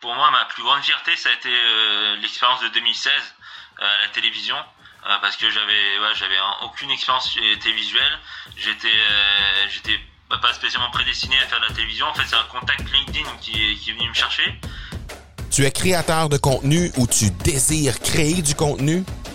pour moi, ma plus grande fierté, ça a été l'expérience de 2016 à la télévision. parce que j'avais aucune expérience télévisuelle j'étais j'étais pas spécialement prédestiné à faire de la télévision en fait c'est un contact LinkedIn qui est venu me chercher tu es créateur de contenu ou tu désires créer du contenu?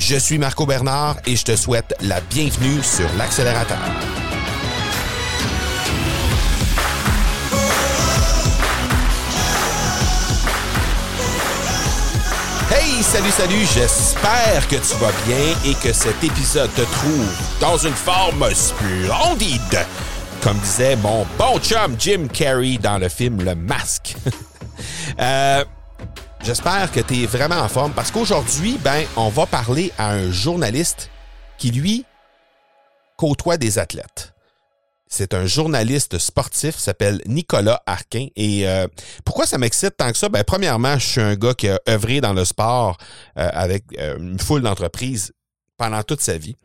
Je suis Marco Bernard et je te souhaite la bienvenue sur l'accélérateur. Hey, salut, salut, j'espère que tu vas bien et que cet épisode te trouve dans une forme splendide, comme disait mon bon chum Jim Carrey dans le film Le Masque. euh, J'espère que tu es vraiment en forme parce qu'aujourd'hui, ben, on va parler à un journaliste qui, lui, côtoie des athlètes. C'est un journaliste sportif, s'appelle Nicolas Arquin. Et euh, pourquoi ça m'excite tant que ça? Ben, premièrement, je suis un gars qui a œuvré dans le sport euh, avec euh, une foule d'entreprises pendant toute sa vie.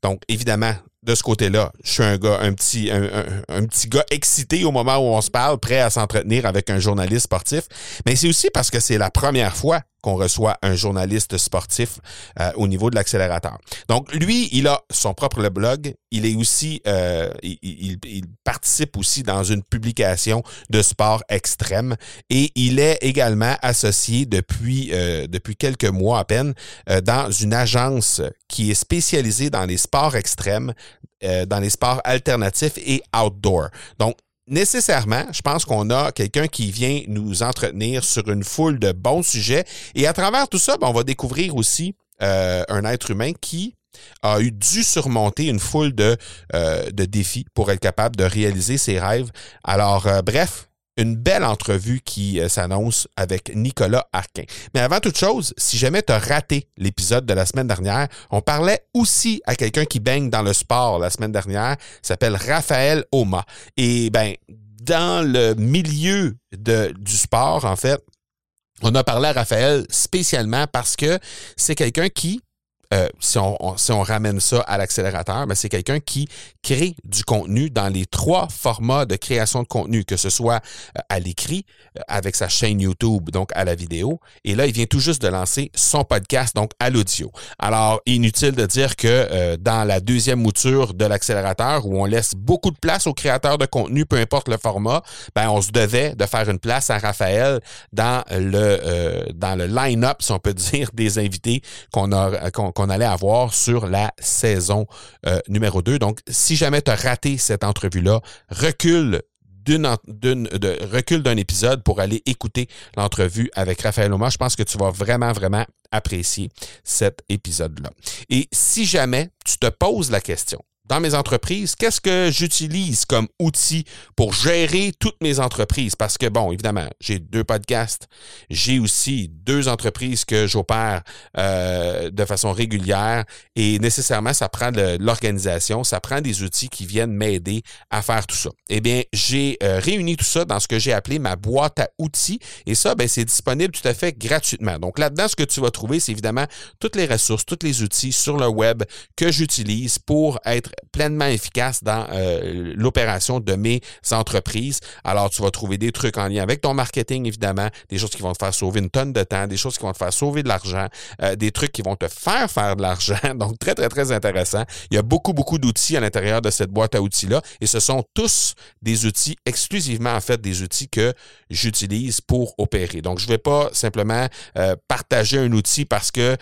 Donc, évidemment, de ce côté-là, je suis un gars, un petit, un, petit gars excité au moment où on se parle, prêt à s'entretenir avec un journaliste sportif. Mais c'est aussi parce que c'est la première fois qu'on reçoit un journaliste sportif euh, au niveau de l'accélérateur. Donc, lui, il a son propre blog. Il est aussi, euh, il, participe aussi dans une publication de sport extrême et il est également associé depuis, euh, depuis quelques mois à peine dans une agence qui est spécialisée dans les sports extrêmes, dans les sports alternatifs et outdoor. Donc, nécessairement, je pense qu'on a quelqu'un qui vient nous entretenir sur une foule de bons sujets. Et à travers tout ça, ben, on va découvrir aussi euh, un être humain qui a eu dû surmonter une foule de, euh, défis pour être capable de réaliser ses rêves. Alors, euh, bref, une belle entrevue qui euh, s'annonce avec Nicolas Arquin. Mais avant toute chose, si jamais tu as raté l'épisode de la semaine dernière, on parlait aussi à quelqu'un qui baigne dans le sport la semaine dernière, s'appelle Raphaël Oma. Et ben dans le milieu du sport, en fait, on a parlé à Raphaël spécialement parce que c'est quelqu'un qui euh, si, on, ramène ça à l'accélérateur, ben, c'est quelqu'un qui crée du contenu dans les trois formats de création de contenu, que ce soit euh, à l'écrit, euh, avec sa chaîne YouTube, donc à la vidéo. Et là, il vient tout juste de lancer son podcast, donc à l'audio. Alors, inutile de dire que dans la deuxième mouture de l'accélérateur, où on laisse beaucoup de place aux créateurs de contenu, peu importe le format, ben, on se devait de faire une place à Raphaël dans le, dans le line-up, si on peut dire, des invités qu'on a, allait avoir sur la saison euh, numéro 2. Donc, si jamais tu as raté cette entrevue-là, recule d'un épisode pour aller écouter l'entrevue avec Raphaël Oma. Je pense que tu vas vraiment, vraiment apprécier cet épisode-là. Et si jamais tu te poses la question, dans mes entreprises, qu'est-ce que j'utilise comme outil pour gérer toutes mes entreprises? Parce que, bon, évidemment, j'ai deux podcasts, j'ai aussi deux entreprises que j'opère euh, de façon régulière et nécessairement, ça prend l'organisation, ça prend des outils qui viennent m'aider à faire tout ça. Eh bien, j'ai euh, réuni tout ça dans ce que j'ai appelé ma boîte à outils et ça, ben, c'est disponible tout à fait gratuitement. Donc là-dedans, ce que tu vas trouver, c'est évidemment toutes les ressources, tous les outils sur le web que j'utilise pour être pleinement efficace dans euh, l'opération de mes entreprises. Alors, tu vas trouver des trucs en lien avec ton marketing, évidemment, des choses qui vont te faire sauver une tonne de temps, des choses qui vont te faire sauver de l'argent, euh, des trucs qui vont te faire faire de l'argent. Donc, très, très, très intéressant. Il y a beaucoup, beaucoup d'outils à l'intérieur de cette boîte à outils-là et ce sont tous des outils exclusivement, en fait, des outils que j'utilise pour opérer. Donc, je ne vais pas simplement euh, partager un outil parce que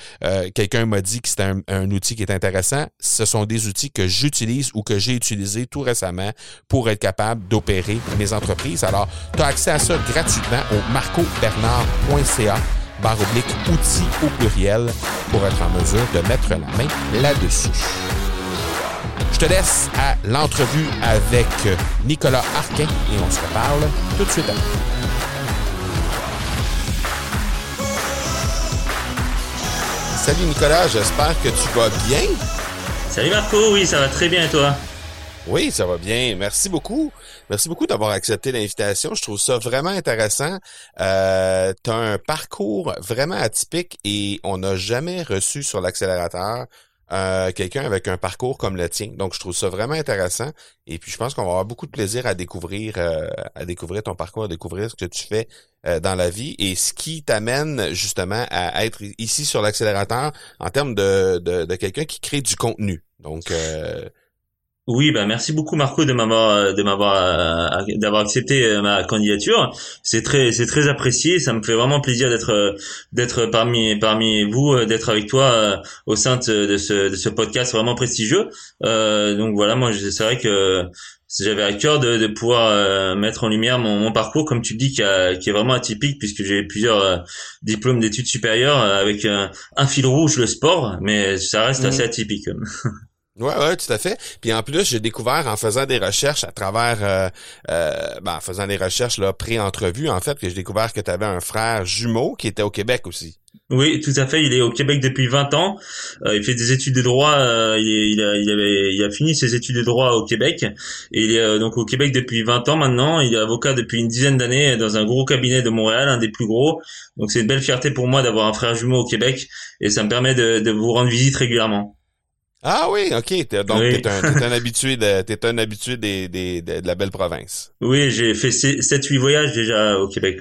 quelqu'un m'a dit que c'était un, outil qui est intéressant. Ce sont des outils que je j'utilise ou que j'ai utilisé tout récemment pour être capable d'opérer mes entreprises. Alors, tu as accès à ça gratuitement au marcobernard.ca barre oblique outils au pluriel pour être en mesure de mettre la main là-dessus. Je te laisse à l'entrevue avec Nicolas Arquin et on se reparle tout de suite. Salut Nicolas, j'espère que tu vas bien. Salut Marco, oui, ça va très bien toi? Oui, ça va bien. Merci beaucoup. Merci beaucoup d'avoir accepté l'invitation. Je trouve ça vraiment intéressant. Euh, tu un parcours vraiment atypique et on n'a jamais reçu sur l'accélérateur euh, quelqu'un avec un parcours comme le tien. Donc, je trouve ça vraiment intéressant. Et puis, je pense qu'on va avoir beaucoup de plaisir à découvrir, euh, à découvrir ton parcours, à découvrir ce que tu fais euh, dans la vie et ce qui t'amène justement à être ici sur l'accélérateur en termes de, de, de quelqu'un qui crée du contenu. Donc, oui, bah merci beaucoup Marco de m'avoir euh, de m'avoir euh, d'avoir accepté euh, ma candidature. C'est très c'est très apprécié. Ça me fait vraiment plaisir d'être d'être parmi parmi vous, d'être avec toi au sein de ce de ce podcast vraiment prestigieux. donc voilà, moi c'est vrai que j'avais à cœur de, de pouvoir mettre en lumière mon, mon, parcours, comme tu le dis, qui, a, qui est vraiment atypique puisque j'ai plusieurs diplômes d'études supérieures avec un, fil rouge le sport, mais ça reste mmh. assez atypique. Ouais, ouais, tout à fait. Puis en plus, j'ai découvert en faisant des recherches à travers, euh, euh, ben, en faisant des recherches là pré-entrevue, en fait, que j'ai découvert que tu avais un frère jumeau qui était au Québec aussi. Oui, tout à fait. Il est au Québec depuis 20 ans. Euh, il fait des études de droit. Euh, il, a, fini ses études de droit au Québec. Et il est donc au Québec depuis 20 ans maintenant. Il est avocat depuis une dizaine d'années dans un gros cabinet de Montréal, un des plus gros. Donc c'est une belle fierté pour moi d'avoir un frère jumeau au Québec. Et ça me permet de, de vous rendre visite régulièrement. Ah oui, ok. donc t'es un, un, habitué de t'es un habitué des, des, de, la belle province. Oui, j'ai fait 7-8 voyages déjà au Québec.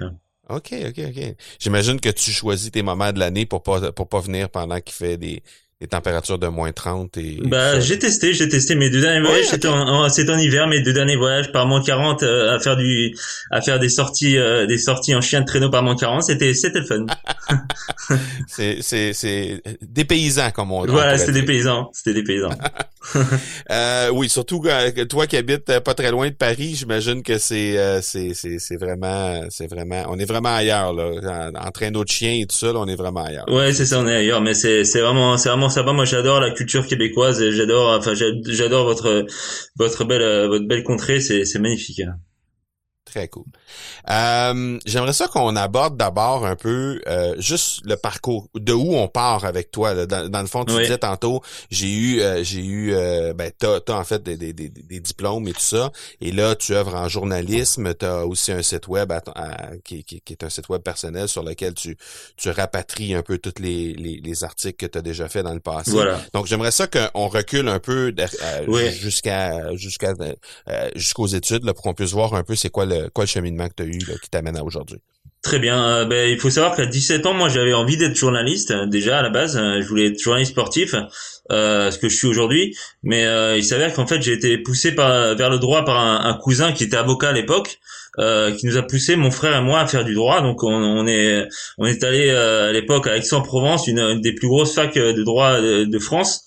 OK, OK, OK. J'imagine que tu choisis tes moments de l'année pour pas pour pas venir pendant qu'il fait des, des températures de moins 30 et bah j'ai testé j'ai testé mes deux derniers voyages. C'était en, en, hiver mes deux derniers voyages par moins 40 euh, à faire du à faire des sorties euh, des sorties en chien de traîneau par moins 40 c'était c'était fun. C'est c'est c'est des paysans comme on dit voilà c'était des paysans c'était des paysans. Euh, oui surtout toi qui habites pas très loin de Paris j'imagine que c'est euh, c'est c'est vraiment c'est vraiment on est vraiment ailleurs là. En, en traîneau de chien et tout ça là, on est vraiment ailleurs. Ouais c'est ça on est ailleurs mais c'est c'est vraiment c'est vraiment ça Moi, j'adore la culture québécoise j'adore, enfin, j'adore votre votre belle votre belle contrée. C'est c'est magnifique. Très cool. Euh, J'aimerais ça qu'on aborde d'abord un peu euh, juste le parcours, de où on part avec toi. Dans, le fond, tu disais tantôt, j'ai eu, euh, j'ai eu, euh, ben t'as as en fait des, des, des, diplômes et tout ça. Et là, tu œuvres en journalisme. Tu as aussi un site web qui, qui, qui, est un site web personnel sur lequel tu tu rapatries un peu tous les, les, les articles que tu as déjà fait dans le passé. Voilà. Donc j'aimerais ça qu'on recule un peu jusqu'à jusqu'à jusqu'aux études là, pour qu'on puisse voir un peu c'est quoi le quoi le cheminement que tu as eu qui t'amène à aujourd'hui? Très bien. Euh, ben, il faut savoir qu'à 17 ans, moi, j'avais envie d'être journaliste. Euh, déjà à la base, euh, je voulais être journaliste sportif, ce que je suis aujourd'hui. Mais il s'avère qu'en fait, j'ai été poussé par, vers le droit par un, cousin qui était avocat à l'époque, qui nous a poussé mon frère et moi à faire du droit. Donc, on, est on est allé à l'époque à Aix-en-Provence, une, des plus grosses facs de droit de France,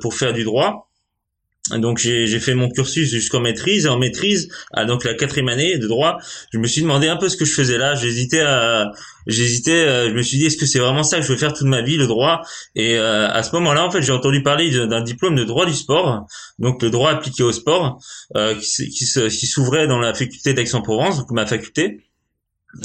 pour faire du droit. Donc j'ai fait mon cursus jusqu'en maîtrise et en maîtrise, à donc la quatrième année de droit, je me suis demandé un peu ce que je faisais là. J'hésitais à, j'hésitais, euh, je me suis dit est-ce que c'est vraiment ça que je veux faire toute ma vie le droit? Et euh, à ce moment-là, en fait, j'ai entendu parler d'un diplôme de droit du sport, donc le droit appliqué au sport, euh, qui, qui s'ouvrait dans la faculté d'Aix-en-Provence, donc ma faculté.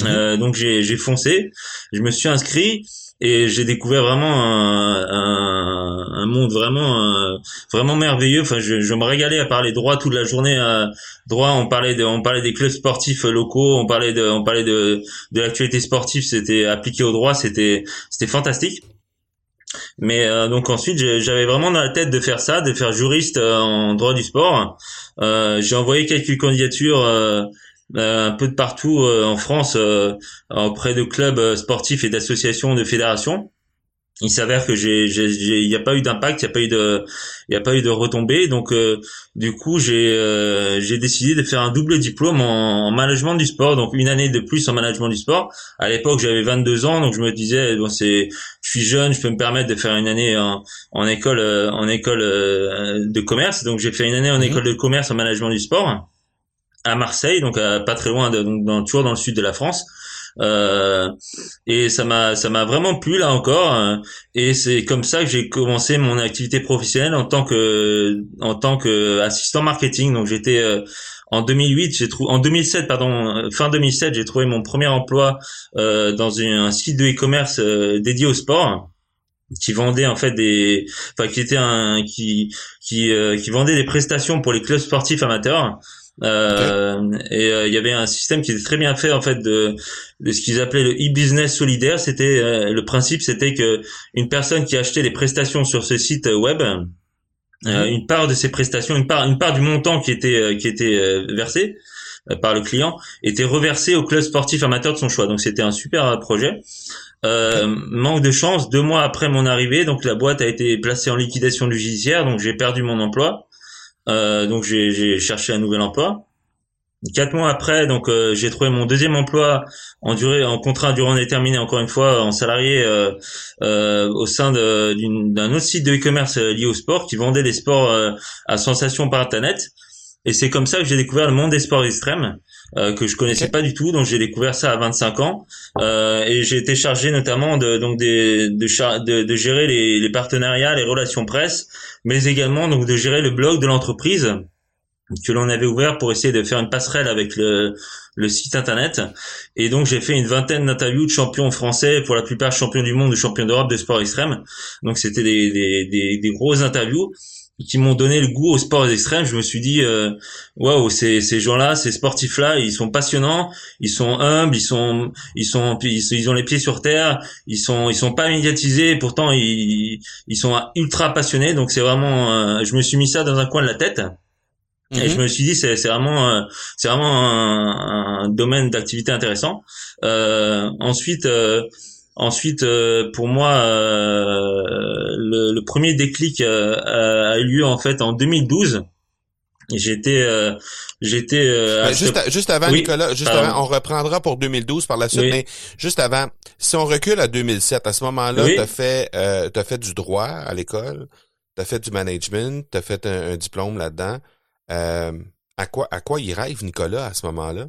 Euh, donc j'ai foncé, je me suis inscrit et j'ai découvert vraiment un, un, un, monde vraiment euh, vraiment merveilleux. Enfin, je, je, me régalais à parler droit toute la journée. À droit, on parlait de, on parlait des clubs sportifs locaux, on parlait de, on parlait de, de l'actualité sportive. C'était appliqué au droit, c'était, c'était fantastique. Mais euh, donc ensuite, j'avais vraiment dans la tête de faire ça, de faire juriste euh, en droit du sport. j'ai envoyé quelques candidatures euh, un peu de partout euh, en France euh, auprès de clubs sportifs et d'associations de fédérations. Il s'avère que j'ai il n'y a pas eu d'impact il n'y a pas eu de il y a pas eu de retombées donc du coup j'ai j'ai décidé de faire un double diplôme en, management du sport. Donc une année de plus en management du sport. À l'époque j'avais 22 ans. Donc je me disais bon c'est je suis jeune je peux me permettre de faire une année en, en école en école de commerce. Donc j'ai fait une année en mmh. école de commerce en management du sport à Marseille, donc pas très loin, de, donc dans, toujours dans le sud de la France. Euh, et ça m'a ça m'a vraiment plu là encore hein. et c'est comme ça que j'ai commencé mon activité professionnelle en tant que en tant que assistant marketing donc j'étais euh, en 2008 j'ai trouvé en 2007 pardon fin 2007 j'ai trouvé mon premier emploi euh, dans un site de e-commerce euh, dédié au sport qui vendait en fait des, enfin qui était un, qui qui qui vendait des prestations pour les clubs sportifs amateurs. Euh, Et il y avait un système qui était très bien fait en fait de, de ce qu'ils appelaient le e-business solidaire. C'était le principe, c'était que une personne qui achetait des prestations sur ce site web, euh, une part de ces prestations, une part, une part du montant qui était euh, qui était euh, versé par le client était reversé au club sportif amateur de son choix. Donc c'était un super projet. Euh, manque de chance, deux mois après mon arrivée, donc la boîte a été placée en liquidation du judiciaire, donc j'ai perdu mon emploi. Euh, donc j'ai cherché un nouvel emploi. Quatre mois après, donc euh, j'ai trouvé mon deuxième emploi en durée, en contrat durant déterminé, encore une fois en salarié euh, euh, au sein d'un autre site de e-commerce lié au sport qui vendait des sports à sensation par internet. Et c'est comme ça que j'ai découvert le monde des sports extrêmes que je connaissais pas du tout. Donc j'ai découvert ça à 25 ans et j'ai été chargé notamment de donc des, de, de, gérer les, les partenariats, les relations presse, mais également donc de gérer le blog de l'entreprise que l'on avait ouvert pour essayer de faire une passerelle avec le, le site internet. Et donc j'ai fait une vingtaine d'interviews de champions français, pour la plupart champions du monde ou champions d'Europe de sport extrême. Donc c'était des, des, des, des grosses interviews qui m'ont donné le goût au sport extrême. Je me suis dit, euh, waouh, ces, ces gens-là, ces sportifs-là, ils sont passionnants, ils sont humbles, ils sont, ils sont, ils, ont les pieds sur terre, ils sont, ils sont pas médiatisés, pourtant ils, ils sont ultra passionnés. Donc c'est vraiment, euh, je me suis mis ça dans un coin de la tête. Et je mhm. me suis dit c'est c'est vraiment euh, c'est vraiment un, un domaine d'activité intéressant. Euh, ensuite euh, ensuite euh, pour moi le, le, premier déclic a eu lieu en fait en 2012. J'étais j'étais juste juste avant Nicolas juste avant on reprendra pour 2012 par la suite mais juste avant si on recule à 2007 à ce moment-là tu as fait euh, as fait du droit à l'école tu as fait du management tu as fait un diplôme là-dedans euh, à quoi à quoi il rêve Nicolas à ce moment-là?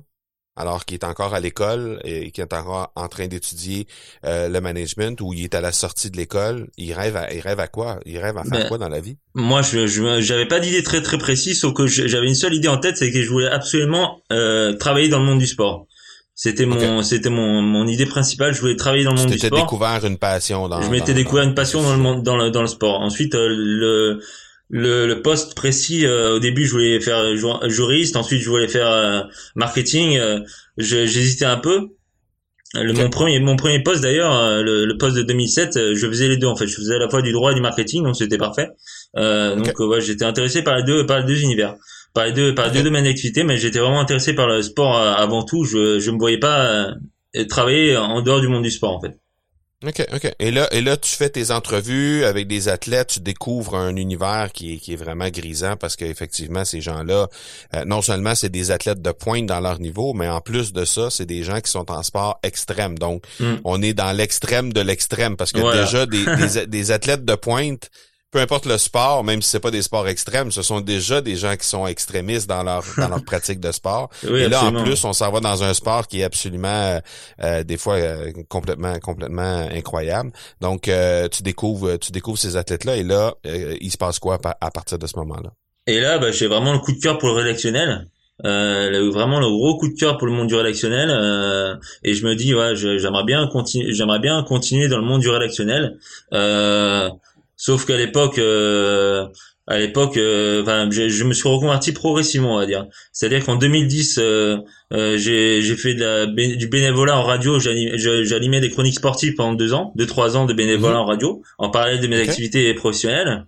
Alors qu'il est encore à l'école et qu'il est encore en train d'étudier euh, le management ou il est à la sortie de l'école, il rêve à il rêve à quoi? Il rêve à faire ben, quoi dans la vie? Moi, je j'avais pas d'idée très très précise, sauf que j'avais une seule idée en tête, c'est que je voulais absolument euh, travailler dans le monde du sport. C'était mon c'était mon, mon idée principale. Je voulais travailler dans le monde du sport. Tu découvert une passion dans. Je m'étais découvert une passion dans le monde dans le dans le sport. Ensuite, le le, le poste précis euh, au début je voulais faire juriste ensuite je voulais faire euh, marketing euh, j'hésitais un peu. Le, mon premier mon premier poste d'ailleurs le, le, poste de 2007 je faisais les deux en fait. Je faisais à la fois du droit et du marketing donc c'était parfait. Donc ouais, j'étais intéressé par les deux par les deux univers. Par les deux par les deux domaines d'activité mais j'étais vraiment intéressé par le sport avant tout. Je je me voyais pas travailler en dehors du monde du sport en fait OK, OK. Et là, et là, tu fais tes entrevues avec des athlètes, tu découvres un univers qui est, qui est vraiment grisant parce qu'effectivement, ces gens-là, euh, non seulement c'est des athlètes de pointe dans leur niveau, mais en plus de ça, c'est des gens qui sont en sport extrême. Donc, mm. on est dans l'extrême de l'extrême parce que déjà, des, des, des athlètes de pointe, peu importe le sport, même si c'est pas des sports extrêmes, ce sont déjà des gens qui sont extrémistes dans leur dans leur pratique de sport. et là, en plus, on s'en va dans un sport qui est absolument euh, euh, des fois euh, complètement complètement incroyable. Donc, tu découvres tu découvres ces athlètes-là et là, il se passe quoi à partir de ce moment-là? Et là, bah, j'ai vraiment le coup de cœur pour le rédactionnel. Euh, vraiment le gros coup de cœur pour le monde du rédactionnel euh, et je me dis ouais j'aimerais bien continuer j'aimerais bien continuer dans le monde du rédactionnel euh, Sauf qu'à l'époque, euh, à l'époque, euh, je, me suis reconverti progressivement, on va dire. C'est-à-dire qu'en 2010, euh, j'ai, j'ai fait de la, du bénévolat en radio. J'animais des chroniques sportives pendant deux ans, deux trois ans de bénévolat mhm. en radio, en parallèle de mes activités professionnelles.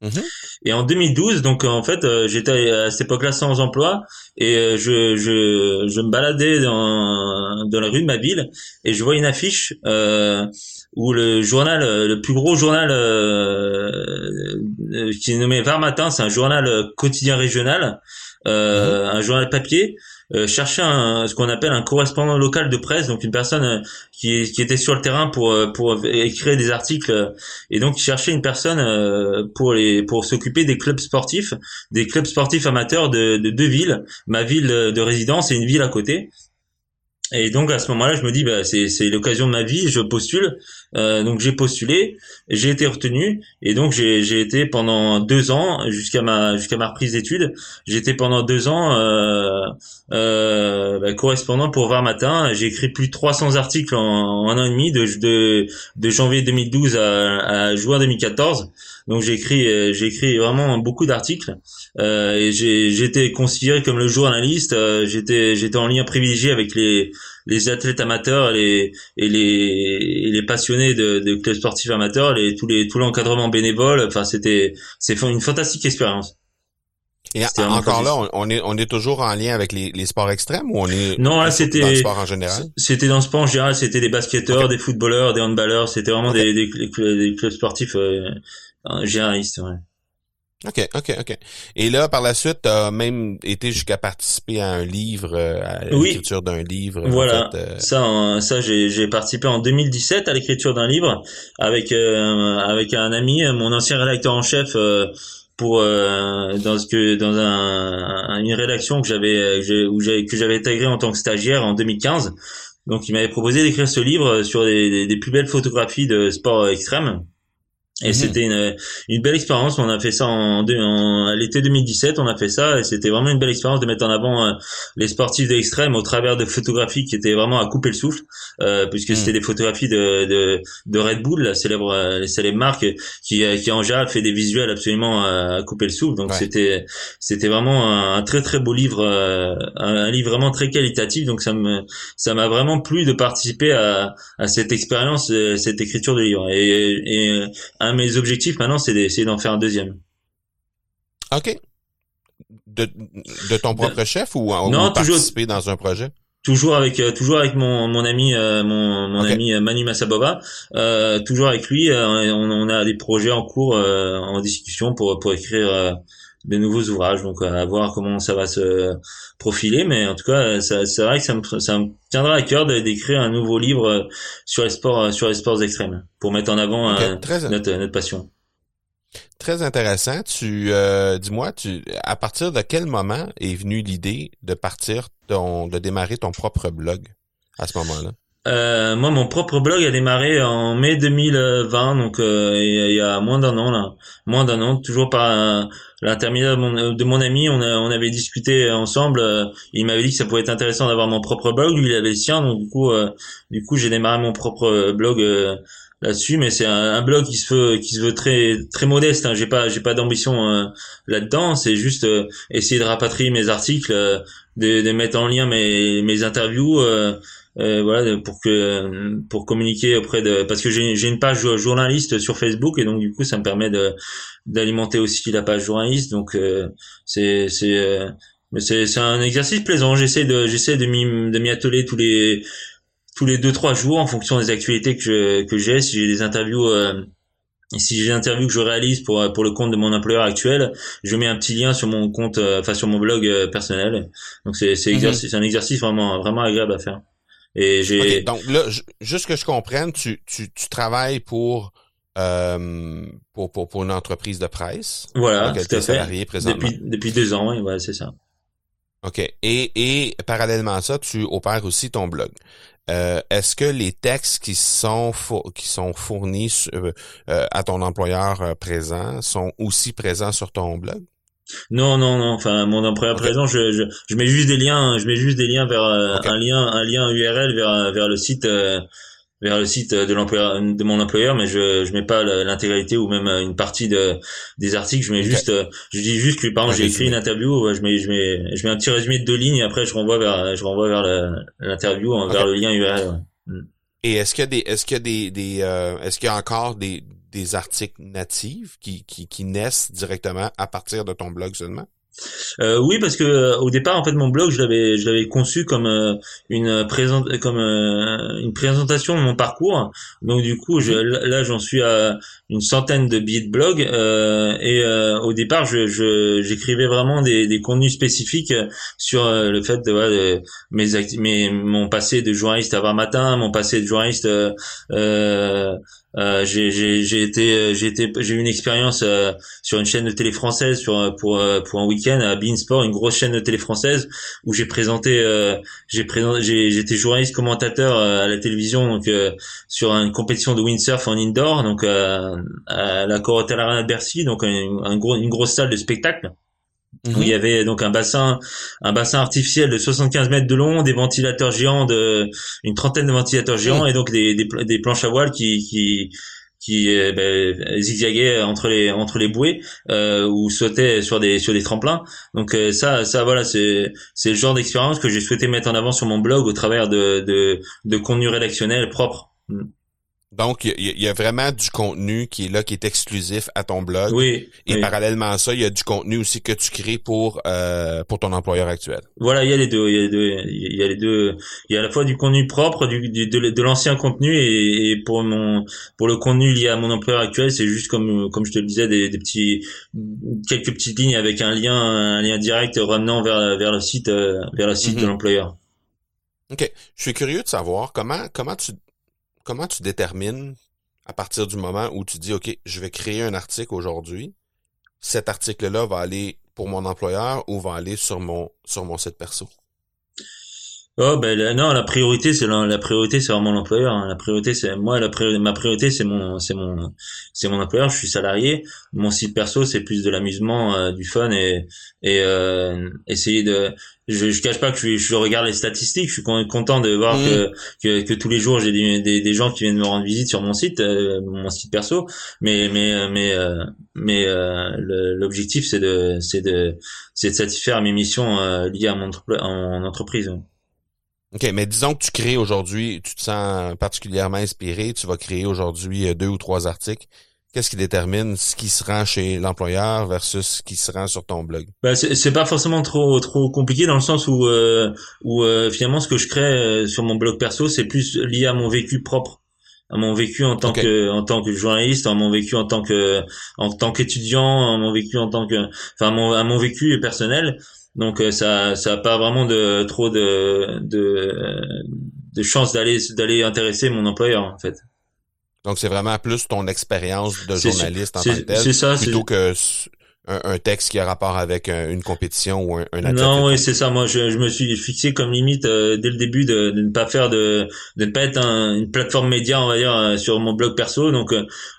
Mhm. Et en 2012, donc en fait, j'étais à cette époque-là sans emploi et je, je, je me baladais dans, dans la rue de ma ville et je vois une affiche euh, où le journal, euh, le plus gros journal euh, euh, qui est nommé Var Matin, c'est un journal quotidien régional, euh, mhm. un journal papier, euh, cherchait un, ce qu'on appelle un correspondant local de presse, donc une personne qui, qui était sur le terrain pour pour écrire des articles, et donc il cherchait une personne pour les pour s'occuper des clubs sportifs, des clubs sportifs amateurs de, de deux villes, ma ville de résidence et une ville à côté. Et donc à ce moment-là, je me dis bah c'est c'est l'occasion de ma vie, je postule. Euh, donc j'ai postulé, j'ai été retenu et donc j'ai été pendant deux ans jusqu'à ma jusqu'à ma reprise d'études. J'étais pendant deux ans euh, euh, bah, correspondant pour Var Matin. J'ai écrit plus de 300 articles en, en un an et demi de de, de janvier 2012 à, à juin 2014. Donc j'ai écrit euh, j'ai écrit vraiment beaucoup d'articles euh, et j'ai été considéré comme le journaliste. J'étais j'étais en lien privilégié avec les les athlètes amateurs et les et les, les passionnés de, de clubs sportifs amateurs, les tous les tout l'encadrement bénévole. Enfin c'était c'est une fantastique expérience. Et encore là, on est on est toujours en lien avec les, les sports extrêmes ou on est non là c'était dans le sport en général? C'était dans le sport en général, c'était des basketteurs, des footballeurs, des handballeurs, c'était vraiment des, des, des, clubs sportifs euh, généralistes. Ouais. OK, OK, OK. Et là, par la suite, tu as même été jusqu'à participer à un livre, euh, à l'écriture d'un livre. Voilà, euh. ça, ça j'ai participé en 2017 à l'écriture d'un livre avec euh, avec un ami, mon ancien rédacteur en chef pour dans ce que dans un, une rédaction que j'avais que j'avais intégré en tant que stagiaire en 2015. Donc, il m'avait proposé d'écrire ce livre sur des, des plus belles photographies de sport extrême. Et mhm. c'était une, une belle expérience. On a fait ça en, en l'été 2017. On a fait ça et c'était vraiment une belle expérience de mettre en avant euh, les sportifs de l'extrême au travers de photographies qui étaient vraiment à couper le souffle, euh, puisque mhm. c'était des photographies de, de, de, Red Bull, la célèbre, euh, les célèbres marques qui, qui en général fait des visuels absolument à couper le souffle. Donc c'était c'était vraiment un, très très beau livre, un, livre vraiment très qualitatif. Donc ça me ça m'a vraiment plu de participer à, à cette expérience, cette écriture de livre. Et, et un de mes objectifs maintenant, c'est d'essayer d'en faire un deuxième. OK. De, de ton propre chef ou, non, participer dans un projet? toujours avec euh, toujours avec mon mon ami euh, mon, mon ami euh, Manu Massabova toujours avec lui on, on, a des projets en cours en discussion pour pour écrire de nouveaux ouvrages donc à voir comment ça va se profiler mais en tout cas c'est vrai que ça me ça me tiendra à cœur d'écrire un nouveau livre sur les sports sur les sports extrêmes pour mettre en avant notre, notre passion Très intéressant. Tu euh, dis-moi, tu à partir de quel moment est venue l'idée de partir ton de démarrer ton propre blog à ce moment-là? Euh, moi, mon propre blog a démarré en mai 2020, donc euh, il y a moins d'un an là, moins d'un an, toujours par l'intermédiaire de mon, ami. On, avait discuté ensemble. il m'avait dit que ça pouvait être intéressant d'avoir mon propre blog. Lui, il avait le sien, donc du coup, du coup, j'ai démarré mon propre blog là-dessus, mais c'est un, blog qui se veut très très modeste. Hein. J'ai pas j'ai pas d'ambition euh, là-dedans. C'est juste euh, essayer de rapatrier mes articles, euh, de, de, mettre en lien mes mes interviews. Voilà pour que pour communiquer auprès de parce que j'ai une page journaliste sur Facebook et donc du coup ça me permet de d'alimenter aussi la page journaliste. Donc c'est c'est mais c'est c'est un exercice plaisant. J'essaie de j'essaie de m'y de m'y atteler tous les tous les deux trois jours en fonction des actualités que que j'ai. Si j'ai des interviews euh, si j'ai des interviews que je réalise pour pour le compte de mon employeur actuel je mets un petit lien sur mon compte euh, enfin sur mon blog euh, personnel. Donc c'est c'est mhm. un exercice vraiment vraiment agréable à faire et j'ai donc là juste que je comprenne tu tu tu travailles pour euh, pour, pour, pour une entreprise de presse. Voilà, tout à fait. Depuis, depuis deux ans, ouais, c'est ça. OK. Et, et parallèlement à ça, tu opères aussi ton blog. Euh, est-ce que les textes qui sont qui sont fournis euh, euh, à ton employeur présent sont aussi présents sur ton blog? Non, non, non. Enfin, mon employeur présent, je, je, je, mets juste des liens. Je mets juste des liens vers un lien, un lien URL vers vers le site vers le site de l'employeur de mon employeur mais je je mets pas l'intégralité ou même une partie de des articles je mets juste je dis juste que par exemple j'ai écrit une interview je mets je mets je mets un petit résumé de deux lignes et après je renvoie vers je renvoie vers l'interview vers le lien URL mm. et est-ce qu'il y a des est-ce qu'il y a des, des euh, est-ce qu'il y a encore des des articles natifs qui, qui qui naissent directement à partir de ton blog seulement? Euh, oui, parce que euh, au départ, en fait, mon blog, je l'avais, je l'avais conçu comme euh, une présente, comme une présentation de mon parcours. Donc du coup, je, mhm. là, j'en suis à une centaine de billets de blog. et au départ, je, j'écrivais vraiment des, des contenus spécifiques sur le fait de, de mes, mes, mon passé de journaliste à matin, mon passé de journaliste. Euh, euh, j'ai j'ai été j'ai été j'ai eu une expérience euh, sur une chaîne de télé française sur pour pour un week week-end à Beansport, une grosse chaîne de télé française, où j'ai présenté, euh, j'ai présenté, j'étais journaliste commentateur à la télévision, donc sur une compétition de windsurf en indoor, donc à la Corotel Arena de Bercy, donc une grosse salle de spectacle. Où il y mhm. avait donc un bassin, un bassin artificiel de 75 mètres de long, des ventilateurs géants de, une trentaine de ventilateurs géants mhm. et donc des, des, des planches à voile qui, qui, qui euh, ben, zigzaguait entre les entre les bouées euh, ou sautait sur des sur des tremplins. Donc euh, ça ça voilà c'est c'est le genre d'expérience que j'ai souhaité mettre en avant sur mon blog au travers de de, de contenu rédactionnel propre. Mm. Donc, il y, a vraiment du contenu qui est là, qui est exclusif à ton blog. Oui. Et parallèlement à ça, il y a du contenu aussi que tu crées pour euh, pour ton employeur actuel. Voilà, il y a les deux. Il y a les deux. Il y a les deux. Il y a à la fois du contenu propre, du, de, de l'ancien contenu, et, pour mon pour le contenu lié à mon employeur actuel, c'est juste comme comme je te le disais, des, des petits quelques petites lignes avec un lien un lien direct ramenant vers vers le site euh, vers le site de mhm. l'employeur. Ok, je suis curieux de savoir comment comment tu comment tu détermines à partir du moment où tu dis, OK, je vais créer un article aujourd'hui, cet article-là va aller pour mon employeur ou va aller sur mon, sur mon site perso? Oh ben non, la priorité c'est la, priorité c'est vraiment l'employeur. Hein. La priorité c'est moi la ma priorité c'est mon c'est mon c'est mon employeur. Je suis salarié. Mon site perso c'est plus de l'amusement, euh, du fun et et euh, essayer de. Je, je cache pas que je, je, regarde les statistiques. Je suis content de voir mmh. que, que, que tous les jours j'ai des, des, des, gens qui viennent me rendre visite sur mon site, euh, mon site perso. Mais mais mais mais l'objectif c'est de c'est de c'est de satisfaire mes missions liées à mon en entreprise. OK, mais disons que tu crées aujourd'hui, tu te sens particulièrement inspiré, tu vas créer aujourd'hui euh, deux ou trois articles. Qu'est-ce qui détermine ce qui se rend chez l'employeur versus ce qui se rend sur ton blog? Bah, c'est pas forcément trop trop compliqué dans le sens où euh, où euh, finalement ce que je crée sur mon blog perso c'est plus lié à mon vécu propre à mon vécu en tant que en tant que journaliste, à mon vécu en tant que en tant qu'étudiant, à mon vécu en tant que enfin mon, à mon vécu personnel. Donc euh, ça ça a pas vraiment de trop de de, de chance d'aller d'aller intéresser mon employeur en fait. Donc c'est vraiment plus ton expérience de journaliste en tant que tel ça, plutôt que un, texte qui a rapport avec une compétition ou un, un Non, oui, c'est ça. Moi, je, je, me suis fixé comme limite euh, dès le début de, de, ne pas faire de, de ne pas être une plateforme média, on va dire, euh, sur mon blog perso. Donc,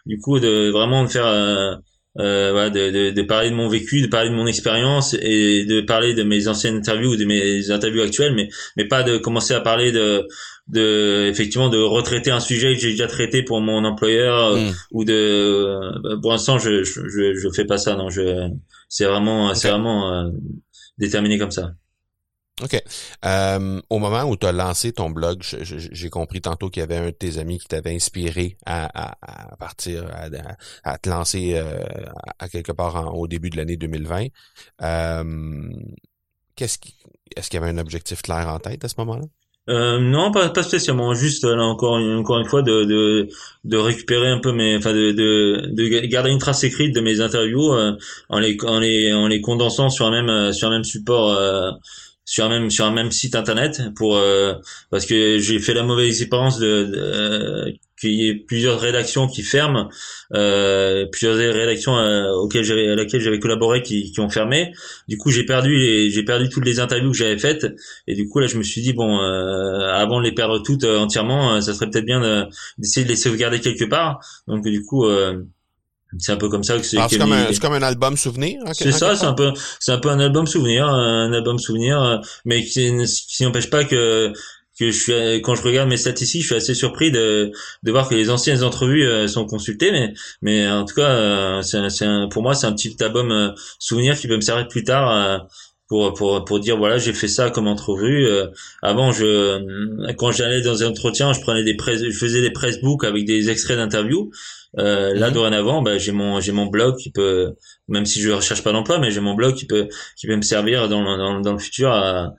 du coup, de vraiment faire euh, voilà, de, de, de, parler de mon vécu, de parler de mon expérience et de parler de mes anciennes interviews ou de mes interviews actuelles, mais mais pas de commencer à parler de de effectivement de retraiter un sujet que j'ai déjà traité pour mon employeur euh, mm. ou de euh, pour l'instant je, je je fais pas ça non je c'est vraiment c'est vraiment euh, déterminé comme ça. OK. Euh, au moment où tu as lancé ton blog, j'ai compris tantôt qu'il y avait un de tes amis qui t'avait inspiré à, partir, à, te lancer euh, à quelque part au début de l'année 2020. Euh, qu'est-ce qui, est-ce qu'il y avait un objectif clair en tête à ce moment-là? Euh, non, pas, spécialement. Juste là encore, une fois de, de, de récupérer un peu mes, enfin de, de, de garder une trace écrite de mes interviews en les en les en les condensant sur un même sur un même support sur un même sur un même site internet pour euh, parce que j'ai fait la mauvaise expérience de, de qu'il y ait plusieurs rédactions qui ferment, euh, plusieurs rédactions euh, auxquelles j'avais à laquelle j'avais collaboré qui, qui ont fermé. Du coup, j'ai perdu j'ai perdu toutes les interviews que j'avais faites et du coup là, je me suis dit bon, euh, avant de les perdre toutes euh, entièrement, ça serait peut-être bien d'essayer de les sauvegarder quelque part. Donc du coup. C'est un peu comme ça que c'est. c'est comme, un, comme un album souvenir. C'est ça, c'est un peu, c'est un peu un album souvenir, un album souvenir, euh, mais qui, qui n'empêche pas que que je suis quand je regarde mes statistiques, je suis assez surpris de de voir que les anciennes entrevues euh, sont consultées, mais mais en tout cas, euh, c'est c'est pour moi c'est un petit album souvenir qui peut me servir plus tard. Pour, pour, pour dire voilà j'ai fait ça comme entrevue avant je quand j'allais dans un entretien je prenais des press, je faisais des pressbooks avec des extraits d'interviews euh, là, mhm. dorénavant, bah, j'ai mon j'ai mon blog qui peut, même si je recherche pas d'emploi, mais j'ai mon blog qui peut qui peut me servir dans dans, dans le futur à,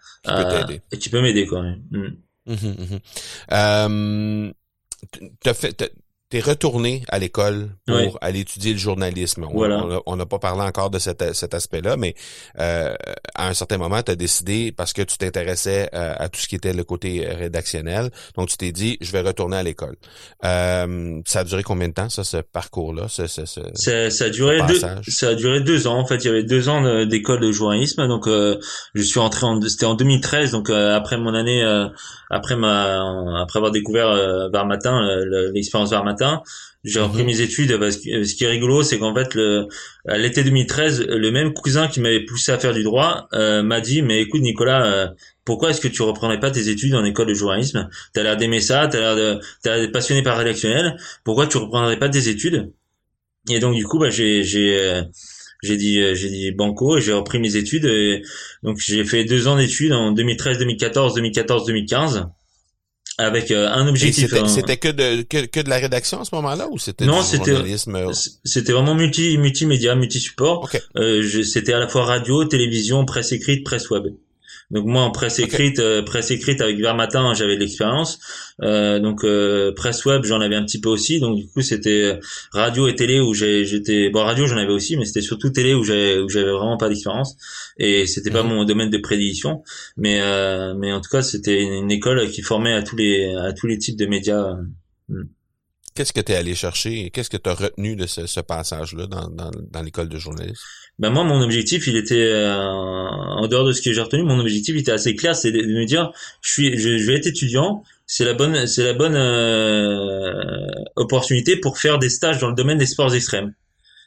et qui peut m'aider quoi. Mm. Mhm, mhm. Euh, fait es retourné à l'école pour aller étudier le journalisme. On n'a pas parlé encore de cet, cet aspect-là, mais euh, à un certain moment, tu as décidé, parce que tu t'intéressais euh, à tout ce qui était le côté rédactionnel, donc tu t'es dit, je vais retourner à l'école. Euh, ça a duré combien de temps, ça, ce parcours-là? Ce, ce, ça, ça, a duré deux, ça a duré deux ans. En fait, il y avait deux ans d'école de journalisme. Donc, euh, je suis entré en, c'était en 2013, donc après mon année, après ma, après avoir découvert vers matin l'expérience vers matin j'ai repris mhm. mes études parce que ce qui est rigolo c'est qu'en fait le à l'été 2013 le même cousin qui m'avait poussé à faire du droit euh, m'a dit mais écoute Nicolas euh, pourquoi est-ce que tu reprendrais pas tes études en école de journalisme? T'as l'air d'aimer ça t'as l'air de t'as passionné par rédactionnel. Pourquoi tu reprendrais pas tes études? Et donc du coup bah j'ai j'ai euh, j'ai dit j'ai dit banco j'ai repris mes études et donc j'ai fait deux ans d'études en 2013 2014 2014 2015 avec euh, un objectif. C'était que de que, que, de la rédaction à ce moment-là ou c'était non c'était euh? c'était vraiment multi multimédia multi support. Euh, c'était à la fois radio, télévision, presse écrite, presse web. Donc moi en presse écrite, euh, presse écrite avec Vers Matin, j'avais de l'expérience. Euh, donc euh, presse web, j'en avais un petit peu aussi. Donc du coup c'était radio et télé où j'étais. Bon radio j'en avais aussi, mais c'était surtout télé où j'avais où j'avais vraiment pas d'expérience et c'était pas mhm. mon domaine de prédilection. Mais mais en tout cas c'était une, école qui formait à tous les à tous les types de médias. Hmm. Qu'est-ce que tu es allé chercher? Qu'est-ce que tu as retenu de ce, ce passage-là dans, dans, dans l'école de journalisme? Ben moi, mon objectif, il était euh, en dehors de ce que j'ai retenu. Mon objectif, était assez clair, c'est de, me dire, je suis, je, vais être étudiant. C'est la bonne, c'est la bonne euh, opportunité pour faire des stages dans le domaine des sports extrêmes.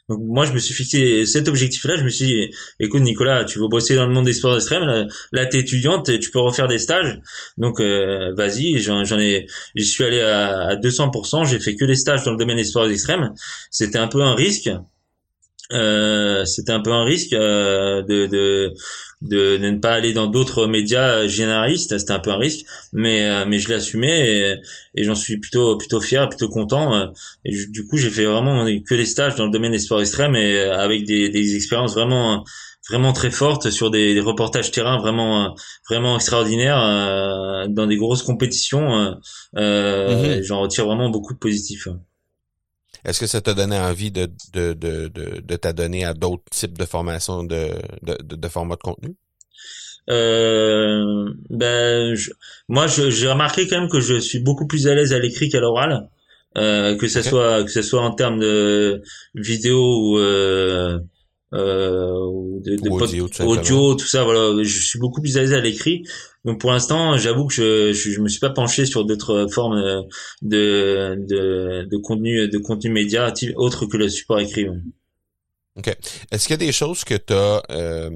Donc moi, je me suis fixé cet objectif-là. Je me suis dit, écoute Nicolas, tu veux bosser dans le monde des sports extrêmes. Là, là t'es étudiante, tu peux refaire des stages. Donc euh, vas-y. J'en, ai, j'y suis allé à, à 200%. J'ai fait que des stages dans le domaine des sports extrêmes. C'était un peu un risque. Euh, c'était un peu un risque euh, de, de, de, ne pas aller dans d'autres médias généralistes c'était un peu un risque mais euh, mais je l'ai assumé et, et j'en suis plutôt plutôt fier plutôt content et du coup j'ai fait vraiment que des stages dans le domaine des sports extrêmes et avec des, des expériences vraiment vraiment très fortes sur des, reportages terrain vraiment vraiment extraordinaires dans des grosses compétitions euh, j'en retire vraiment beaucoup de positifs est-ce que ça t'a donné envie de, de, de, de, de t'adonner à d'autres types de formations de, de, de, format de contenu? Euh, ben, moi, j'ai remarqué quand même que je suis beaucoup plus à l'aise à l'écrit qu'à l'oral, euh, que ce soit que ce soit en termes de vidéo ou euh, euh, de, de audio, audio, tout ça. Voilà, je suis beaucoup plus à l'aise à l'écrit. Donc pour l'instant, j'avoue que je, je, je me suis pas penché sur d'autres formes de, de, de contenu de contenu média autre que le support écrit. Ok. Est-ce qu'il y a des choses que tu as euh,